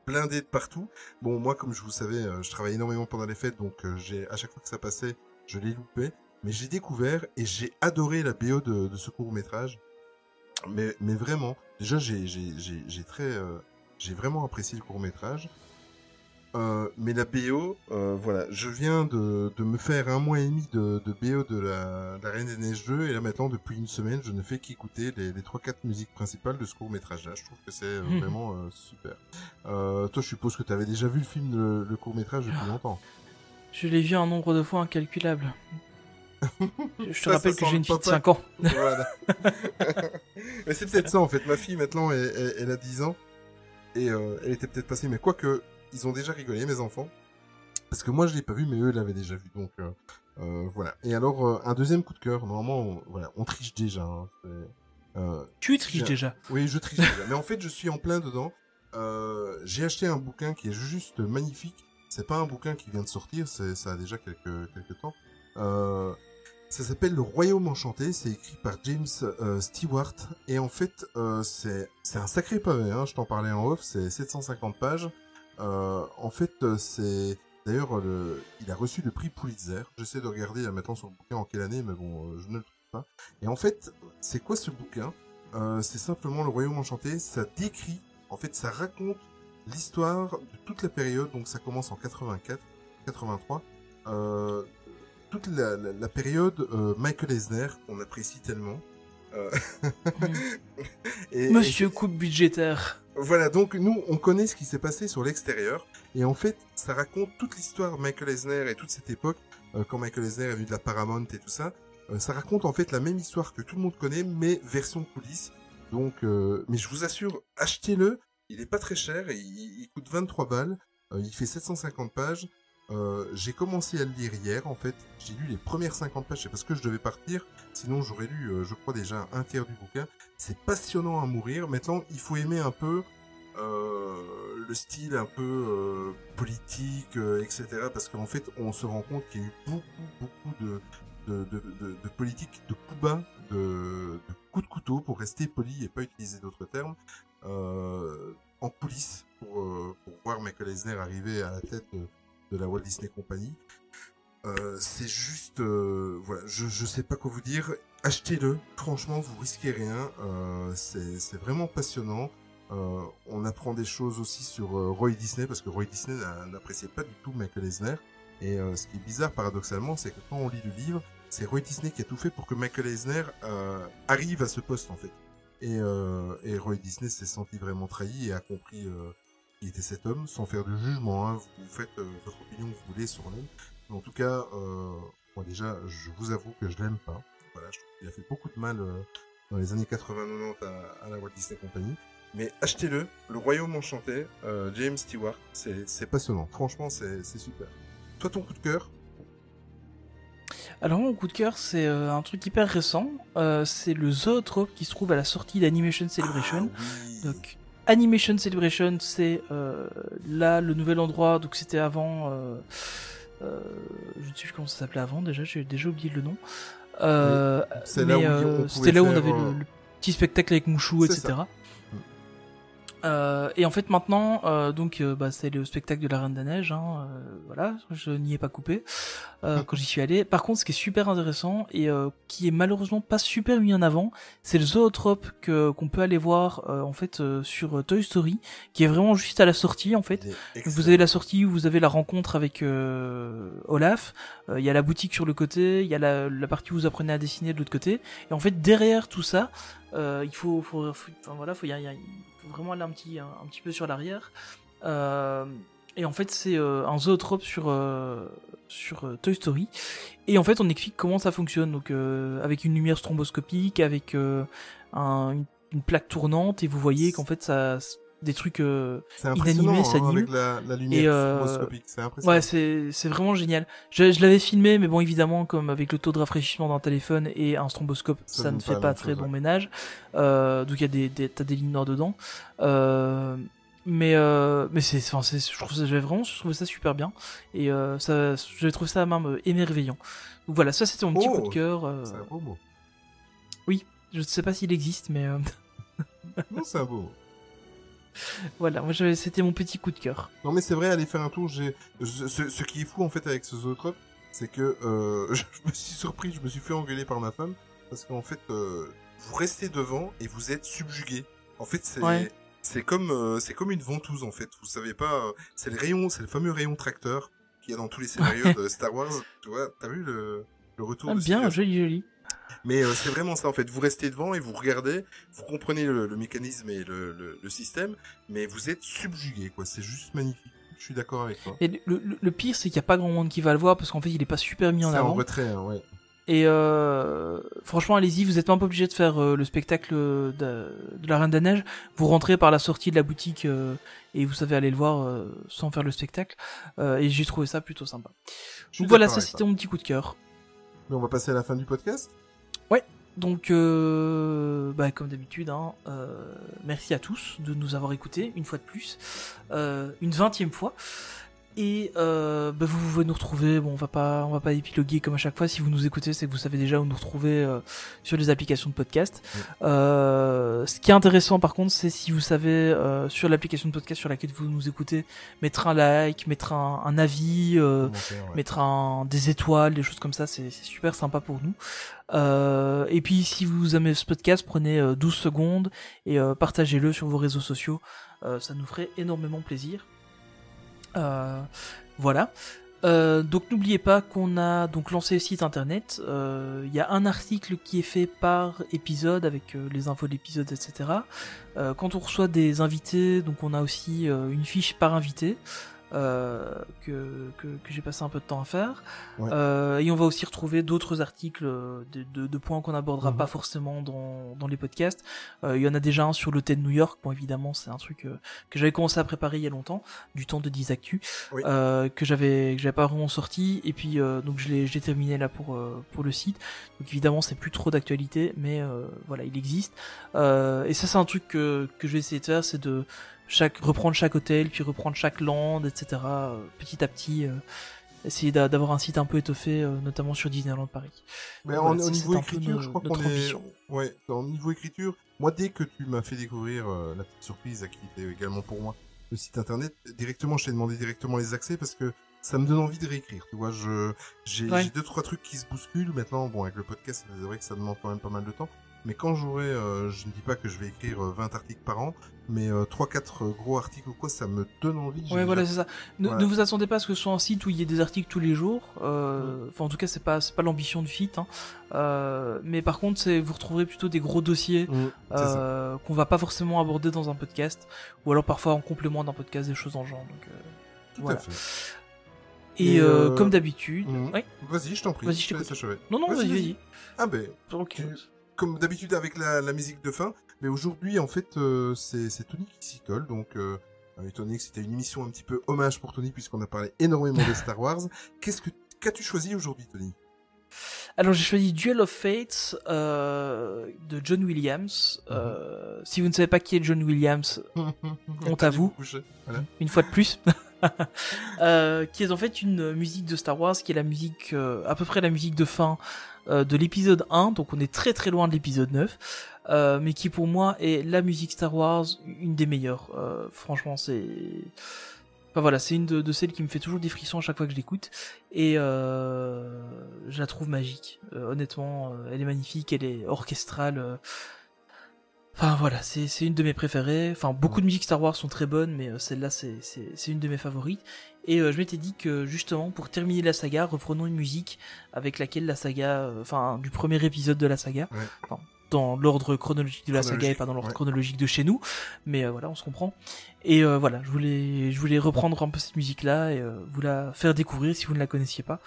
blindé de partout. Bon, moi, comme je vous savais, euh, je travaille énormément pendant les fêtes, donc j'ai à chaque fois que ça passait, je l'ai loupé. Mais j'ai découvert et j'ai adoré la BO de, ce court métrage. Mais, vraiment, déjà j'ai très j'ai vraiment apprécié le court métrage. Euh, mais la BO, euh, voilà, je viens de, de me faire un mois et demi de, de BO de la, de la Reine des Neiges 2 et là maintenant depuis une semaine je ne fais qu'écouter les, les 3-4 musiques principales de ce court métrage là. Je trouve que c'est euh, Mhm. vraiment euh, super. Euh, toi je suppose que tu avais déjà vu le film, le, le court métrage depuis longtemps. je l'ai vu un nombre de fois incalculable. (laughs) Je te Ça, rappelle ça que j'ai une fille de papa. 5 ans. voilà. (laughs) mais c'est peut-être ça en fait. Ma fille maintenant, elle, elle- elle a 10 ans et euh, elle était peut-être passée. Mais quoique, ils ont déjà rigolé mes enfants parce que moi je l'ai pas vu, mais eux l'avaient déjà vu. Donc euh, euh, voilà. Et alors euh, un deuxième coup de cœur. Normalement, on, voilà, on triche déjà. hein. Tu triches déjà. oui, je triche déjà. (laughs) Mais en fait, je suis en plein dedans. J'ai acheté un bouquin qui est juste magnifique. C'est pas un bouquin qui vient de sortir, ça a déjà quelques, quelques temps. Euh, ça s'appelle Le Royaume Enchanté, c'est écrit par James euh, Stewart. Et en fait, euh, c'est, c'est un sacré pavé, hein, je t'en parlais en off, c'est 750 pages. Euh, en fait, euh, c'est... D'ailleurs, le... il a reçu le prix Pulitzer. J'essaie de regarder là, maintenant sur le bouquin en quelle année, mais bon, euh, je ne le trouve pas. Et en fait, c'est quoi ce bouquin? Euh, C'est simplement le Royaume Enchanté. Ça décrit, en fait, ça raconte l'histoire de toute la période. Donc ça commence en 84, 83. Euh, toute la, la- la période euh, Michael Eisner qu'on apprécie tellement. Euh, (laughs) et- Monsieur coupe budgétaire. Voilà, donc nous, on connaît ce qui s'est passé sur l'extérieur. Et en fait, ça raconte toute l'histoire Michael Eisner et toute cette époque, euh, quand Michael Eisner est venu de la Paramount et tout ça. Euh, ça raconte en fait la même histoire que tout le monde connaît, mais version coulisses. Donc, euh, mais je vous assure, achetez-le. Il est pas très cher, il coûte 23 balles. Euh, il fait 750 pages. Euh, j'ai commencé à le lire hier, en fait. J'ai lu les premières 50 pages, c'est parce que je devais partir. Sinon, j'aurais lu, euh, je crois, déjà un tiers du bouquin. C'est passionnant à mourir. Maintenant, il faut aimer un peu euh, le style un peu euh, politique, euh, etc. Parce qu'en fait, on se rend compte qu'il y a eu beaucoup, beaucoup de, de, de, de, politique, de coups bas, de, de coups de couteau, pour rester poli et pas utiliser d'autres termes, en coulisses, pour, pour voir Michael Eisner arriver à la tête de, de la Walt Disney Company. Euh, c'est juste, euh, voilà, je, je sais pas quoi vous dire. Achetez-le, franchement, vous risquez rien. Euh, c'est vraiment passionnant. On apprend des choses aussi sur Roy Disney parce que Roy Disney n'a- n'appréciait pas du tout Michael Eisner. Et ce qui est bizarre paradoxalement, c'est que quand on lit le livre, c'est Roy Disney qui a tout fait pour que Michael Eisner arrive à ce poste en fait. Et, et Roy Disney s'est senti vraiment trahi et a compris qui était cet homme, sans faire de jugement. Hein. Vous faites euh, votre opinion que vous voulez sur l'homme. Mais en tout cas, euh, moi déjà, je vous avoue que je l'aime pas. Voilà, je trouve qu'il a fait beaucoup de mal euh, dans les années 80-90 à, à la Walt Disney Company. Mais achetez-le, Le Royaume Enchanté, euh, James Stewart, c'est c'est passionnant. Franchement, c'est c'est super. Toi, ton coup de cœur? Alors mon coup de cœur, c'est euh, un truc hyper récent. Euh, c'est le Zoetrope qui se trouve à la sortie d'Animation Celebration. Ah oui. Donc Animation Celebration, c'est euh, là le nouvel endroit. Donc c'était avant. Euh, euh, je ne sais plus comment ça s'appelait avant. Déjà, j'ai déjà oublié le nom. Euh, euh, c'était là où on avait euh, le, le petit spectacle avec Mouchou, etc. Euh, et en fait maintenant, euh, donc euh, bah, c'est le spectacle de la Reine des Neiges, hein, euh, voilà, je n'y ai pas coupé euh, quand j'y suis allé. Par contre, ce qui est super intéressant et euh, qui est malheureusement pas super mis en avant, c'est le zootrope que qu'on peut aller voir euh, en fait euh, sur Toy Story, qui est vraiment juste à la sortie en fait. Vous avez la sortie où vous avez la rencontre avec euh, Olaf, euh, il y a la boutique sur le côté, il y a la, la partie où vous apprenez à dessiner de l'autre côté, et en fait derrière tout ça, euh, il faut, faut, faut- enfin voilà, faut, y- y- vraiment aller un petit, un, petit peu sur l'arrière. Euh, et en fait c'est euh, un zootrope sur euh, sur Toy Story, et en fait on explique comment ça fonctionne, donc avec une lumière stromboscopique, avec un- une, une plaque tournante, et vous voyez qu'en fait ça des trucs euh, C'est impressionnant inanimé, ça hein, avec la, la lumière Et, euh. C'est impressionnant. Ouais, c'est c'est vraiment génial. Je, je l'avais filmé, mais bon, évidemment, comme avec le taux de rafraîchissement d'un téléphone et un stromboscope, Ça ne fait pas très chose, bon ouais. ménage. Euh, donc il y a des, des t'as des lignes noires dedans. Euh, mais euh, mais c'est, enfin, c'est, je trouve ça, j'avais vraiment trouvé ça super bien et euh, ça, j'avais trouvé ça même émerveillant. Donc voilà, ça c'était mon petit Oh, coup de cœur. euh, C'est un beau mot. je ne sais pas s'il existe, mais Non, c'est un beau. (laughs) voilà, moi c'était mon petit coup de cœur. Non, mais c'est vrai, aller faire un tour. J'ai ce, ce qui est fou en fait avec ce zootrope, c'est que euh, (laughs) je me suis surpris, je me suis fait engueuler par ma femme parce qu'en fait, euh, vous restez devant et vous êtes subjugué. En fait, c'est Ouais. c'est comme euh, c'est comme une ventouse en fait. Vous savez pas, euh, c'est le rayon, c'est le fameux rayon tracteur qu'il y a dans tous les scénarios de Star Wars. Tu vois, t'as vu le le retour Ah, de bien, joli, joli. Mais euh, c'est vraiment ça en fait. Vous restez devant et vous regardez, vous comprenez le, le mécanisme et le, le, le système, mais vous êtes subjugué quoi. C'est juste magnifique. Je suis d'accord avec toi. Et le, le- le pire, c'est qu'il n'y a pas grand monde qui va le voir parce qu'en fait, il est pas super mis en C'est en avant. retrait, hein, ouais. Et euh, franchement, allez-y, vous n'êtes même pas obligé de faire euh, le spectacle de, de la Reine des Neiges. Vous rentrez par la sortie de la boutique euh, et vous savez aller le voir euh, sans faire le spectacle. Euh, et j'ai trouvé ça plutôt sympa. Donc voilà, ça c'était mon petit coup de cœur. Mais on va passer à la fin du podcast. Donc, euh, bah, comme d'habitude, hein, euh, merci à tous de nous avoir écoutés une fois de plus, euh, une vingtième fois. Et euh, bah, vous pouvez nous retrouver. Bon, on va pas, on va pas épiloguer comme à chaque fois. Si vous nous écoutez, c'est que vous savez déjà où nous retrouver euh, sur les applications de podcast. Euh, ce qui est intéressant, par contre, c'est si vous savez euh, sur l'application de podcast sur laquelle vous nous écoutez, mettre un like, mettre un, un avis. euh, ouais. mettre un, des étoiles, des choses comme ça, c'est c'est super sympa pour nous. Euh, et puis si vous aimez ce podcast, prenez euh, 12 secondes et euh, partagez-le sur vos réseaux sociaux. Euh, ça nous ferait énormément plaisir. Euh, voilà. Euh, donc n'oubliez pas qu'on a donc lancé le site internet. Euh, Il y a un article qui est fait par épisode avec les infos de l'épisode, etc. Quand on reçoit des invités, donc on a aussi une fiche par invité euh, que, que, que j'ai passé un peu de temps à faire. Ouais. Euh, et on va aussi retrouver d'autres articles de, de, de points qu'on n'abordera Mhm. pas forcément dans, dans les podcasts. Euh, il y en a déjà un sur l'hôtel de New York. Bon, évidemment, c'est un truc euh, que j'avais commencé à préparer il y a longtemps, du temps de 10 actu, Oui. euh, que j'avais que j'avais pas vraiment sorti. Et puis euh, donc je l'ai je l'ai terminé là pour pour le site. Donc évidemment, c'est plus trop d'actualité, mais euh, voilà, il existe. Euh, et ça, c'est un truc que que je vais essayer de faire, c'est de chaque reprendre chaque hôtel, puis reprendre chaque land, etc. euh, petit à petit. euh, essayer d'a- d'avoir un site un peu étoffé, euh, notamment sur Disneyland Paris. Mais en- au niveau écriture, je crois qu'on est. Ouais, au niveau écriture, moi, dès que tu m'as fait découvrir euh, la petite surprise qui était également pour moi, le site internet, directement, je t'ai demandé directement les accès parce que ça me donne envie de réécrire. Tu vois, je j'ai Ouais. j'ai deux trois trucs qui se bousculent maintenant. Bon, avec le podcast, c'est vrai que ça demande quand même pas mal de temps. Mais quand j'aurai, euh, je ne dis pas que je vais écrire euh, 20 articles par an, mais euh, 3-4 gros articles ou quoi, ça me donne envie. Ouais, voilà, c'est ça. Ne, Voilà. ne vous attendez pas à ce que ce soit un site où il y ait des articles tous les jours. Euh, Enfin, en tout cas, c'est pas c'est pas l'ambition du site. Hein. Euh, mais par contre, vous retrouverez plutôt des gros dossiers Mm, euh, qu'on va pas forcément aborder dans un podcast, ou alors parfois en complément d'un podcast, des choses en genre. Donc, euh, Tout voilà. à fait. Et, Et, euh, euh, comme d'habitude. Mm. Ouais. Vas-y, je t'en prie. Vas-y, je t'écoute. Non, non, vas-y, vas-y. Ah ben, Ok. Tu- comme d'habitude avec la, la musique de fin, mais aujourd'hui en fait euh, c'est Tony qui s'y colle, donc euh, étant donné que c'était une émission un petit peu hommage pour Tony puisqu'on a parlé énormément de Star Wars, qu'est-ce que qu'as-tu choisi aujourd'hui Tony? Alors j'ai choisi Duel of Fates euh, de John Williams. Euh, si vous ne savez pas qui est John Williams, (laughs) Honte à vous. voilà. une fois de plus, (laughs) euh, qui est en fait une musique de Star Wars, qui est la musique, à peu près la musique de fin euh, de l'épisode 1, donc on est très très loin de l'épisode 9, euh, mais qui pour moi est la musique Star Wars, une des meilleures. Euh, franchement, c'est... Enfin voilà, c'est une de, celles qui me fait toujours des frissons à chaque fois que je l'écoute, et je la trouve magique. Honnêtement, elle est magnifique, elle est orchestrale. Enfin voilà, c'est une de mes préférées. Enfin beaucoup de musiques Star Wars sont très bonnes, mais celle-là c'est une de mes favorites. Et euh, je m'étais dit que justement pour terminer la saga, reprenons une musique avec laquelle la saga, euh, enfin du premier épisode de la saga, Ouais. enfin, dans l'ordre chronologique de la saga et pas dans l'ordre ouais. chronologique de chez nous, mais euh, voilà, on se comprend. Et euh, voilà, je voulais, je voulais reprendre un peu cette musique-là et euh, vous la faire découvrir si vous ne la connaissiez pas,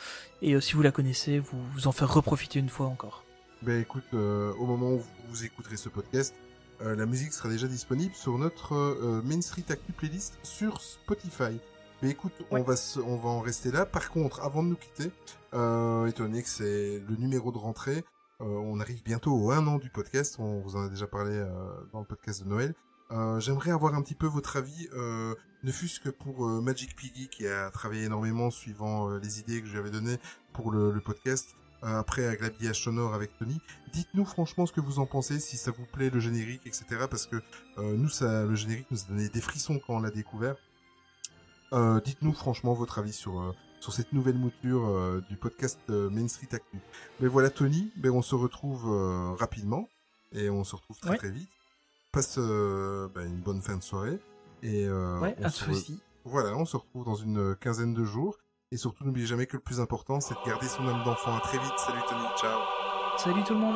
et euh, si vous la connaissez, vous, vous en faire reprofiter une fois encore. Ben écoute, euh, au moment où vous écouterez ce podcast, euh, la musique sera déjà disponible sur notre euh, Main Street Actu playlist sur Spotify. Mais écoute, on va se- on va en rester là. Par contre, avant de nous quitter, euh, étant donné que c'est le numéro de rentrée, euh, on arrive bientôt au 1 an du podcast. On vous en a déjà parlé euh, dans le podcast de Noël. Euh, J'aimerais avoir un petit peu votre avis, euh, ne fût-ce que pour euh, Magic Piggy qui a travaillé énormément suivant les idées que je lui avais données pour le, le podcast. Après avec l'habillage sonore avec Tony. Dites-nous franchement ce que vous en pensez, si ça vous plaît le générique, etc. Parce que nous, ça, le générique nous a donné des frissons quand on l'a découvert. Euh, Dites-nous franchement votre avis sur euh, sur cette nouvelle mouture euh, du podcast Main Street Actu. Mais voilà Tony, ben on se retrouve rapidement et on se retrouve très Ouais. très vite. Passe ben, une bonne fin de soirée et ouais, on à se aussi. voilà, on se retrouve dans une quinzaine de jours. Et surtout, n'oubliez jamais que le plus important, c'est de garder son âme d'enfant. À très vite. Salut Tony. Ciao. Salut tout le monde.